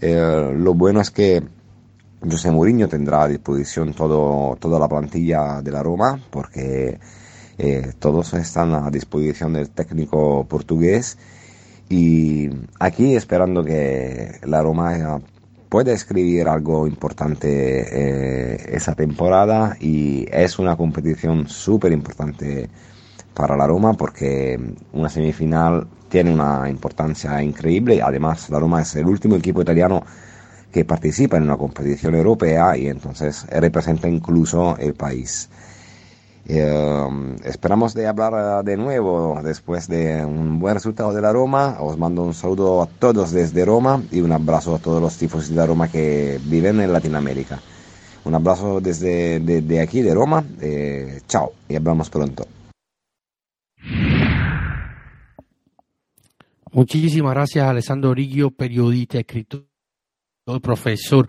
Eh, lo bueno es que José Mourinho tendrá a disposición todo, toda la plantilla de la Roma, porque eh, todos están a disposición del técnico portugués. Y aquí esperando que la Roma pueda escribir algo importante eh, esa temporada y es una competición súper importante para la Roma porque una semifinal tiene una importancia increíble. Además, la Roma es el último equipo italiano que participa en una competición europea y entonces representa incluso el país. Eh, esperamos de hablar de nuevo después de un buen resultado de la Roma. Os mando un saludo a todos desde Roma y un abrazo a todos los tifos de la Roma que viven en Latinoamérica. Un abrazo desde aquí de Roma. Eh, chao y hablamos pronto. Muchísimas gracias, Alessandro Origio, periodista, escritor, profesor,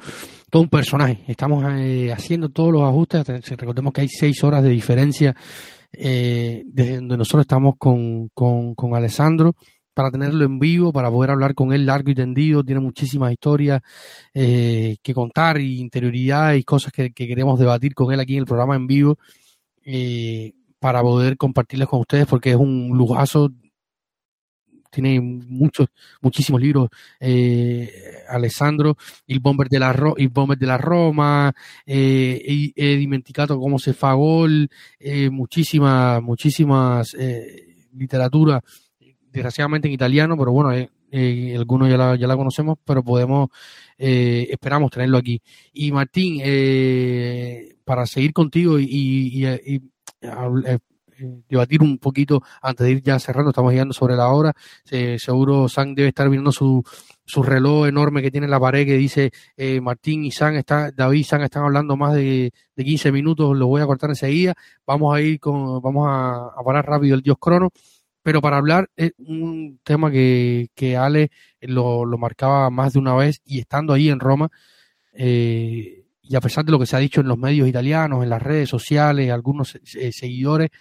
todo un personaje. Estamos eh, haciendo todos los ajustes. Recordemos que hay seis horas de diferencia eh, desde donde nosotros estamos con, con, con, Alessandro para tenerlo en vivo, para poder hablar con él largo y tendido. Tiene muchísimas historias eh, que contar y interioridad y cosas que, que, queremos debatir con él aquí en el programa en vivo para poder compartirles con ustedes porque es un lujazo tiene muchos, muchísimos libros, eh, Alessandro, Il Bomber de la, Ro Il Bomber de la Roma, eh, he dimenticato cómo se fa gol, eh, muchísimas, muchísimas eh, literatura, desgraciadamente en italiano, pero bueno, algunos ya la, ya la conocemos, pero podemos, esperamos tenerlo aquí. Y Martín, para seguir contigo y, y, y, y eh, debatir un poquito antes de ir ya cerrando, estamos llegando sobre la hora. seguro San debe estar viendo su, su reloj enorme que tiene en la pared que dice eh, Martín y San está, David y San están hablando más de, de 15 minutos, lo voy a cortar enseguida. Vamos a ir con, vamos a, parar rápido el Dios Crono. Pero para hablar es un tema que, que Ale lo, lo marcaba más de una vez y estando ahí en Roma, eh, y a pesar de lo que se ha dicho en los medios italianos, en las redes sociales, algunos seguidores,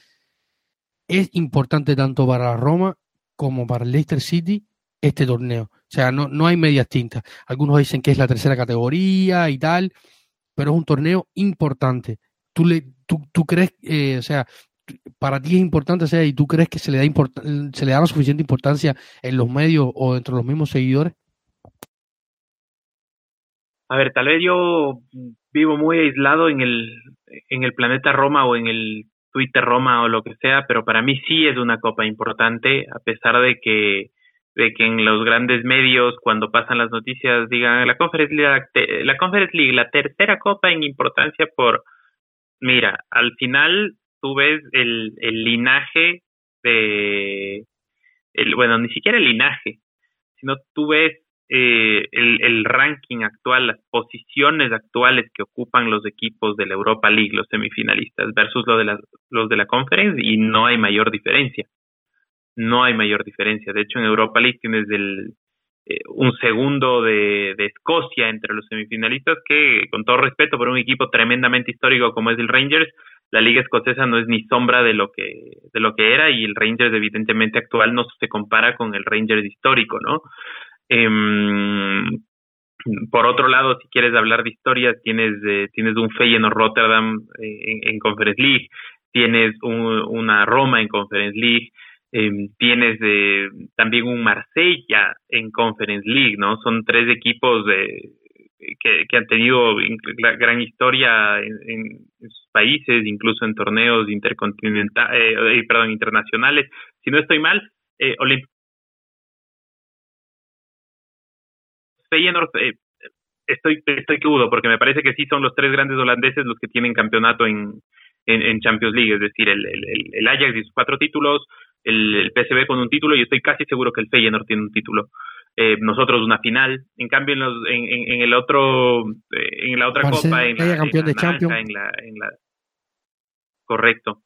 es importante tanto para Roma como para el Leicester City este torneo. O sea, no, no hay medias tintas. Algunos dicen que es la tercera categoría y tal, pero es un torneo importante. ¿Tú, le, tú, tú crees, eh, o sea, para ti es importante, o sea, y tú crees que se le, da se le da la suficiente importancia en los medios o entre los mismos seguidores? A ver, tal vez yo vivo muy aislado en el, en el planeta Roma o en el Twitter Roma o lo que sea, pero para mí sí es una copa importante, a pesar de que de que en los grandes medios cuando pasan las noticias digan la Conference League, la Conference League, la tercera copa en importancia por mira, al final tú ves el, el linaje de el bueno, ni siquiera el linaje, sino tú ves eh, el, ranking actual, las posiciones actuales que ocupan los equipos de la Europa League, los semifinalistas, versus lo de la, los de la Conference, y no hay mayor diferencia. No hay mayor diferencia. De hecho, en Europa League tienes el, eh, un segundo de, de, Escocia entre los semifinalistas que, con todo respeto por un equipo tremendamente histórico como es el Rangers, la liga escocesa no es ni sombra de lo que de lo que era y el Rangers evidentemente actual no se compara con el Rangers histórico, ¿no? Eh, por otro lado, si quieres hablar de historias, tienes tienes un Feyenoord Rotterdam eh, en, Conference League, tienes una Roma en Conference League, eh, tienes también un Marsella en Conference League, ¿no? Son tres equipos que, que han tenido gran historia en, sus países, incluso en torneos intercontinentales, eh, perdón, internacionales. Si no estoy mal, eh, Feyenoord, eh, estoy, estoy que porque me parece que sí son los tres grandes holandeses los que tienen campeonato en, en, Champions League, es decir, el, el, el Ajax y sus cuatro títulos, el, el, PSV con un título y estoy casi seguro que el Feyenoord tiene un título. Eh, nosotros una final. En cambio, en, los, en, en, el otro, eh, en la otra copa, en la, campeón de Champions. En la, en la, correcto.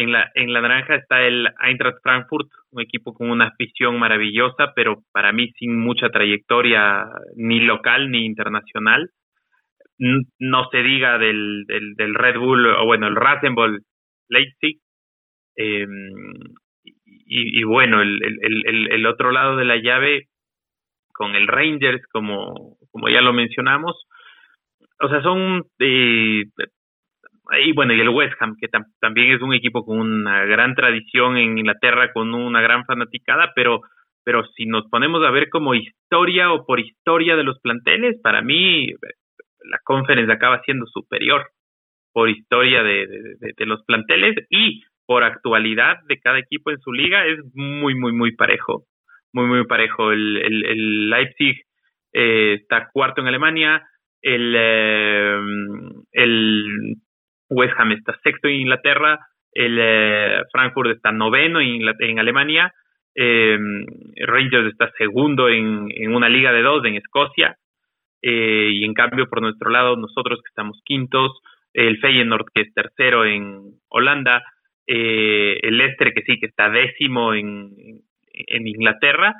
En la, en la naranja está el Eintracht Frankfurt, un equipo con una afición maravillosa, pero para mí sin mucha trayectoria ni local ni internacional. No se diga del, del, del Red Bull, o bueno, el Rasenball Leipzig. Eh, y, y, bueno, el, el, el, otro lado de la llave, con el Rangers, como, como ya lo mencionamos, o sea, son eh, y bueno, y el West Ham, que también es un equipo con una gran tradición en Inglaterra, con una gran fanaticada, pero, pero si nos ponemos a ver como historia o por historia de los planteles, para mí la conference acaba siendo superior por historia de, de, los planteles y por actualidad de cada equipo en su liga es muy, muy, muy parejo. Muy, muy parejo. El, el, el Leipzig eh, está cuarto en Alemania, el, eh, el West Ham está sexto en Inglaterra, el eh, Frankfurt está noveno en, en Alemania, eh, Rangers está segundo en, una liga de dos en Escocia, eh, y en cambio por nuestro lado nosotros que estamos quintos, el Feyenoord que es tercero en Holanda, eh, el Leicester que sí que está décimo en, Inglaterra,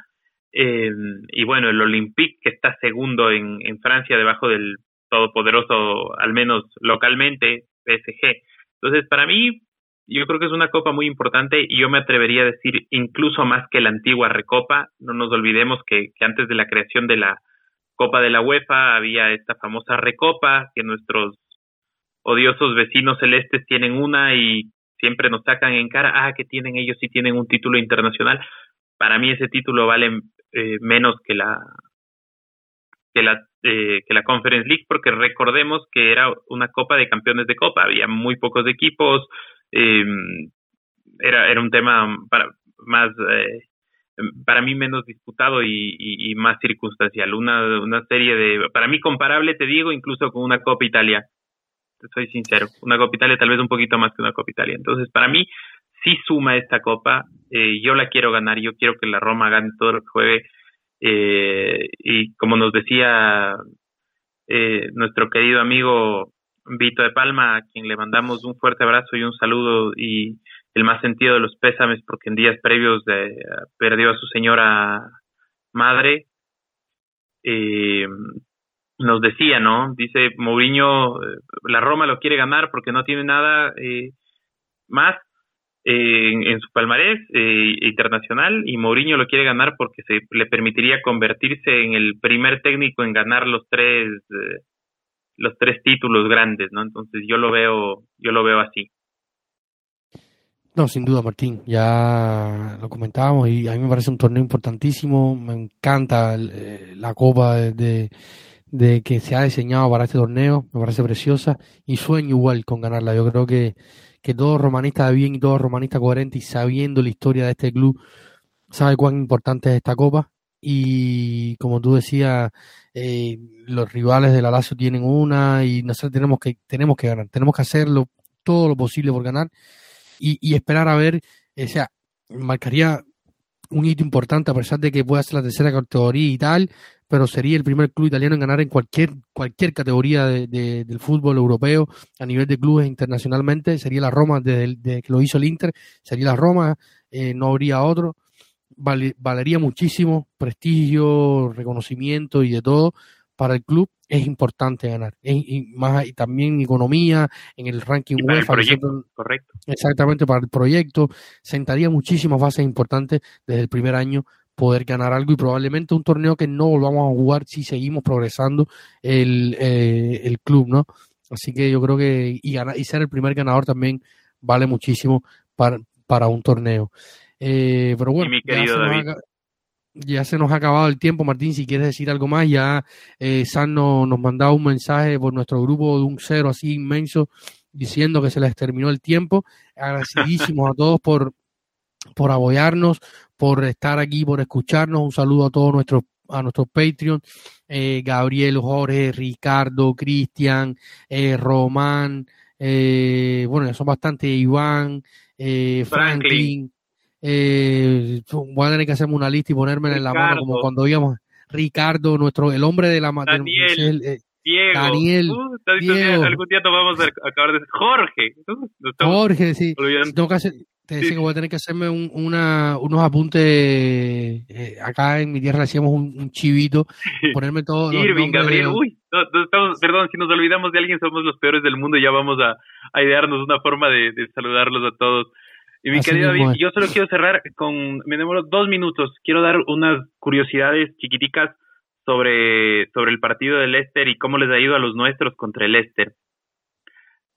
eh, y bueno, el Olympique que está segundo en Francia debajo del todopoderoso, al menos localmente, PSG. Entonces, para mí, yo creo que es una copa muy importante y yo me atrevería a decir incluso más que la antigua Recopa. No nos olvidemos que, que antes de la creación de la Copa de la UEFA había esta famosa Recopa, que nuestros odiosos vecinos celestes tienen una y siempre nos sacan en cara, ah, que tienen ellos sí tienen un título internacional. Para mí ese título vale eh, menos que la que la eh, que la Conference League porque recordemos que era una copa de campeones de copa había muy pocos equipos eh, era era un tema para más eh, para mí menos disputado y, y, más circunstancial. Una una serie de para mí comparable te digo incluso con una Copa Italia. Soy sincero una Copa Italia tal vez un poquito más que una Copa Italia. Entonces para mí sí suma esta copa eh, yo la quiero ganar yo quiero que la Roma gane todo lo que juegue eh, y como nos decía eh, nuestro querido amigo Vito de Palma, a quien le mandamos un fuerte abrazo y un saludo y el más sentido de los pésames porque en días previos perdió a su señora madre, eh, nos decía, ¿no? Dice Mourinho, la Roma lo quiere ganar porque no tiene nada eh, más en, su palmarés eh, internacional y Mourinho lo quiere ganar porque se le permitiría convertirse en el primer técnico en ganar los tres eh, los tres títulos grandes, ¿no? Entonces yo lo veo yo lo veo así. No, sin duda, Martín. Ya lo comentábamos y a mí me parece un torneo importantísimo. Me encanta eh, la Copa de, de que se ha diseñado para este torneo, me parece preciosa y sueño igual con ganarla. Yo creo que, que todo romanista de bien y todo romanista coherente y sabiendo la historia de este club sabe cuán importante es esta copa. Y como tú decías, eh, los rivales del Lazio tienen una y nosotros tenemos que, tenemos que ganar, tenemos que hacerlo todo lo posible por ganar y, y esperar a ver, o sea, marcaría un hito importante a pesar de que pueda ser la tercera categoría y tal, pero sería el primer club italiano en ganar en cualquier, cualquier categoría de, del fútbol europeo a nivel de clubes internacionalmente. Sería la Roma desde, que lo hizo el Inter, sería la Roma, eh, no habría otro. valería muchísimo prestigio, reconocimiento y de todo para el club. Es importante ganar. y más, y también economía, en el ranking y correcto. Exactamente, para el proyecto. Sentaría muchísimas bases importantes desde el primer año poder ganar algo y probablemente un torneo que no volvamos a jugar si seguimos progresando el, eh, el club, ¿no? Así que yo creo que y, ganar, y ser el primer ganador también vale muchísimo para, para un torneo. Eh, pero bueno, ya, se nos ha acabado el tiempo, Martín, si quieres decir algo más, ya eh, San nos, nos mandaba un mensaje por nuestro grupo de un cero así inmenso diciendo que se les terminó el tiempo. Agradecidísimos a todos por, por apoyarnos, por estar aquí, por escucharnos. Un saludo a todos nuestros a nuestros Patreon, eh, Gabriel, Jorge, Ricardo, Cristian, eh, Román, eh, bueno, ya son bastante, Iván, eh, Franklin. Eh, voy a tener que hacerme una lista y ponerme en la mano como cuando íbamos. Ricardo, nuestro, el hombre de la Daniel, eh, Diego. Daniel. Uh, Diego. Algún día vamos a acabar de Jorge. Jorge, sí. Tengo que hacer, te decía que voy a tener que hacerme un, una, unos apuntes. Eh, acá en mi tierra hacíamos un, chivito, ponerme todo. Irving, Gabriel, uy, estamos, perdón, si nos olvidamos de alguien, somos los peores del mundo y ya vamos a, a idearnos una forma de, de saludarlos a todos. Y mi querido David, yo solo quiero cerrar con, me demoro dos minutos, quiero dar unas curiosidades chiquiticas sobre, sobre el partido del Leicester y cómo les ha ido a los nuestros contra el Leicester.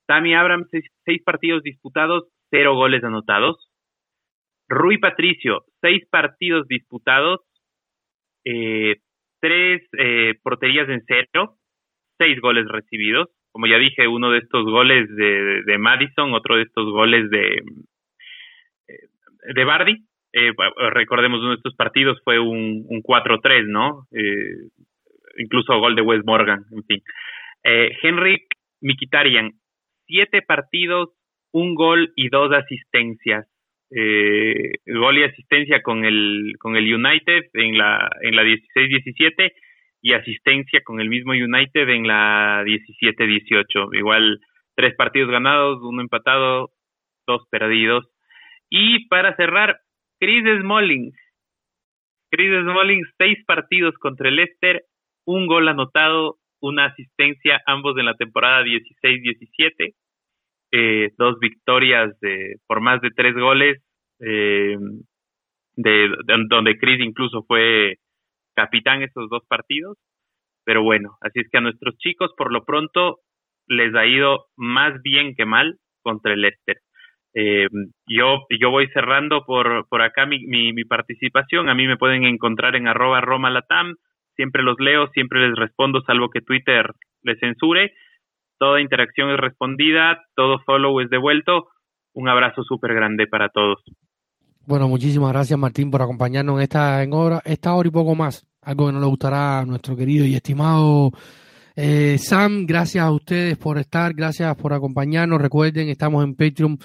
Tammy Abrams, seis partidos disputados, cero goles anotados. Rui Patricio, seis partidos disputados, eh, tres eh, porterías en cero, seis goles recibidos. Como ya dije, uno de estos goles de, de Madison, otro de estos goles de, eh, de Bardi. Eh, recordemos uno de estos partidos fue un, un 4-3, ¿no? Eh, incluso gol de Wes Morgan, en fin. Eh, Henrik Mikitarian, siete partidos, un gol y dos asistencias. Eh, gol y asistencia con el, con el United en la, en la 16-17 y asistencia con el mismo United en la 17-18. Igual tres partidos ganados, uno empatado, dos perdidos. Y para cerrar, Chris Smalling. Chris Smalling, seis partidos contra el Leicester, un gol anotado, una asistencia, ambos en la temporada 16-17 eh, dos victorias de, por más de tres goles, eh, de, donde Chris incluso fue capitán esos dos partidos. Pero bueno, así es que a nuestros chicos por lo pronto les ha ido más bien que mal contra el Leicester. Eh, yo, yo voy cerrando por, por acá mi, mi, mi, participación. A mí me pueden encontrar en arroba Roma Latam. Siempre los leo, siempre les respondo, salvo que Twitter les censure toda interacción es respondida, todo follow es devuelto. Un abrazo súper grande para todos. Bueno, muchísimas gracias Martín por acompañarnos en esta, en esta hora y poco más. Algo que no le gustará a nuestro querido y estimado eh, Sam, gracias a ustedes por estar, gracias por acompañarnos. Recuerden, estamos en patreon.com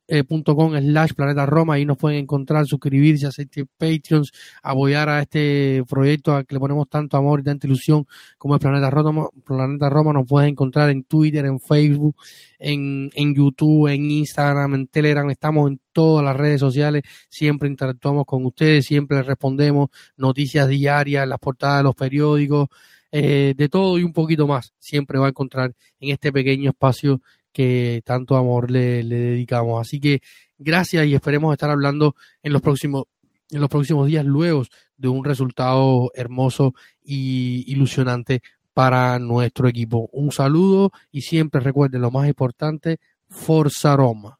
eh, slash planeta Roma, ahí nos pueden encontrar, suscribirse, hacer Patreons, apoyar a este proyecto al que le ponemos tanto amor y tanta ilusión como es Planeta Roma. Planeta Roma nos pueden encontrar en Twitter, en Facebook, en, YouTube, en Instagram, en Telegram, estamos en todas las redes sociales, siempre interactuamos con ustedes, siempre respondemos noticias diarias, las portadas de los periódicos, eh, de todo y un poquito más. Siempre va a encontrar en este pequeño espacio que tanto amor le, le dedicamos. Así que gracias y esperemos estar hablando en los próximos en los próximos días luego de un resultado hermoso y ilusionante para nuestro equipo. Un saludo y siempre recuerden lo más importante, Forza Roma.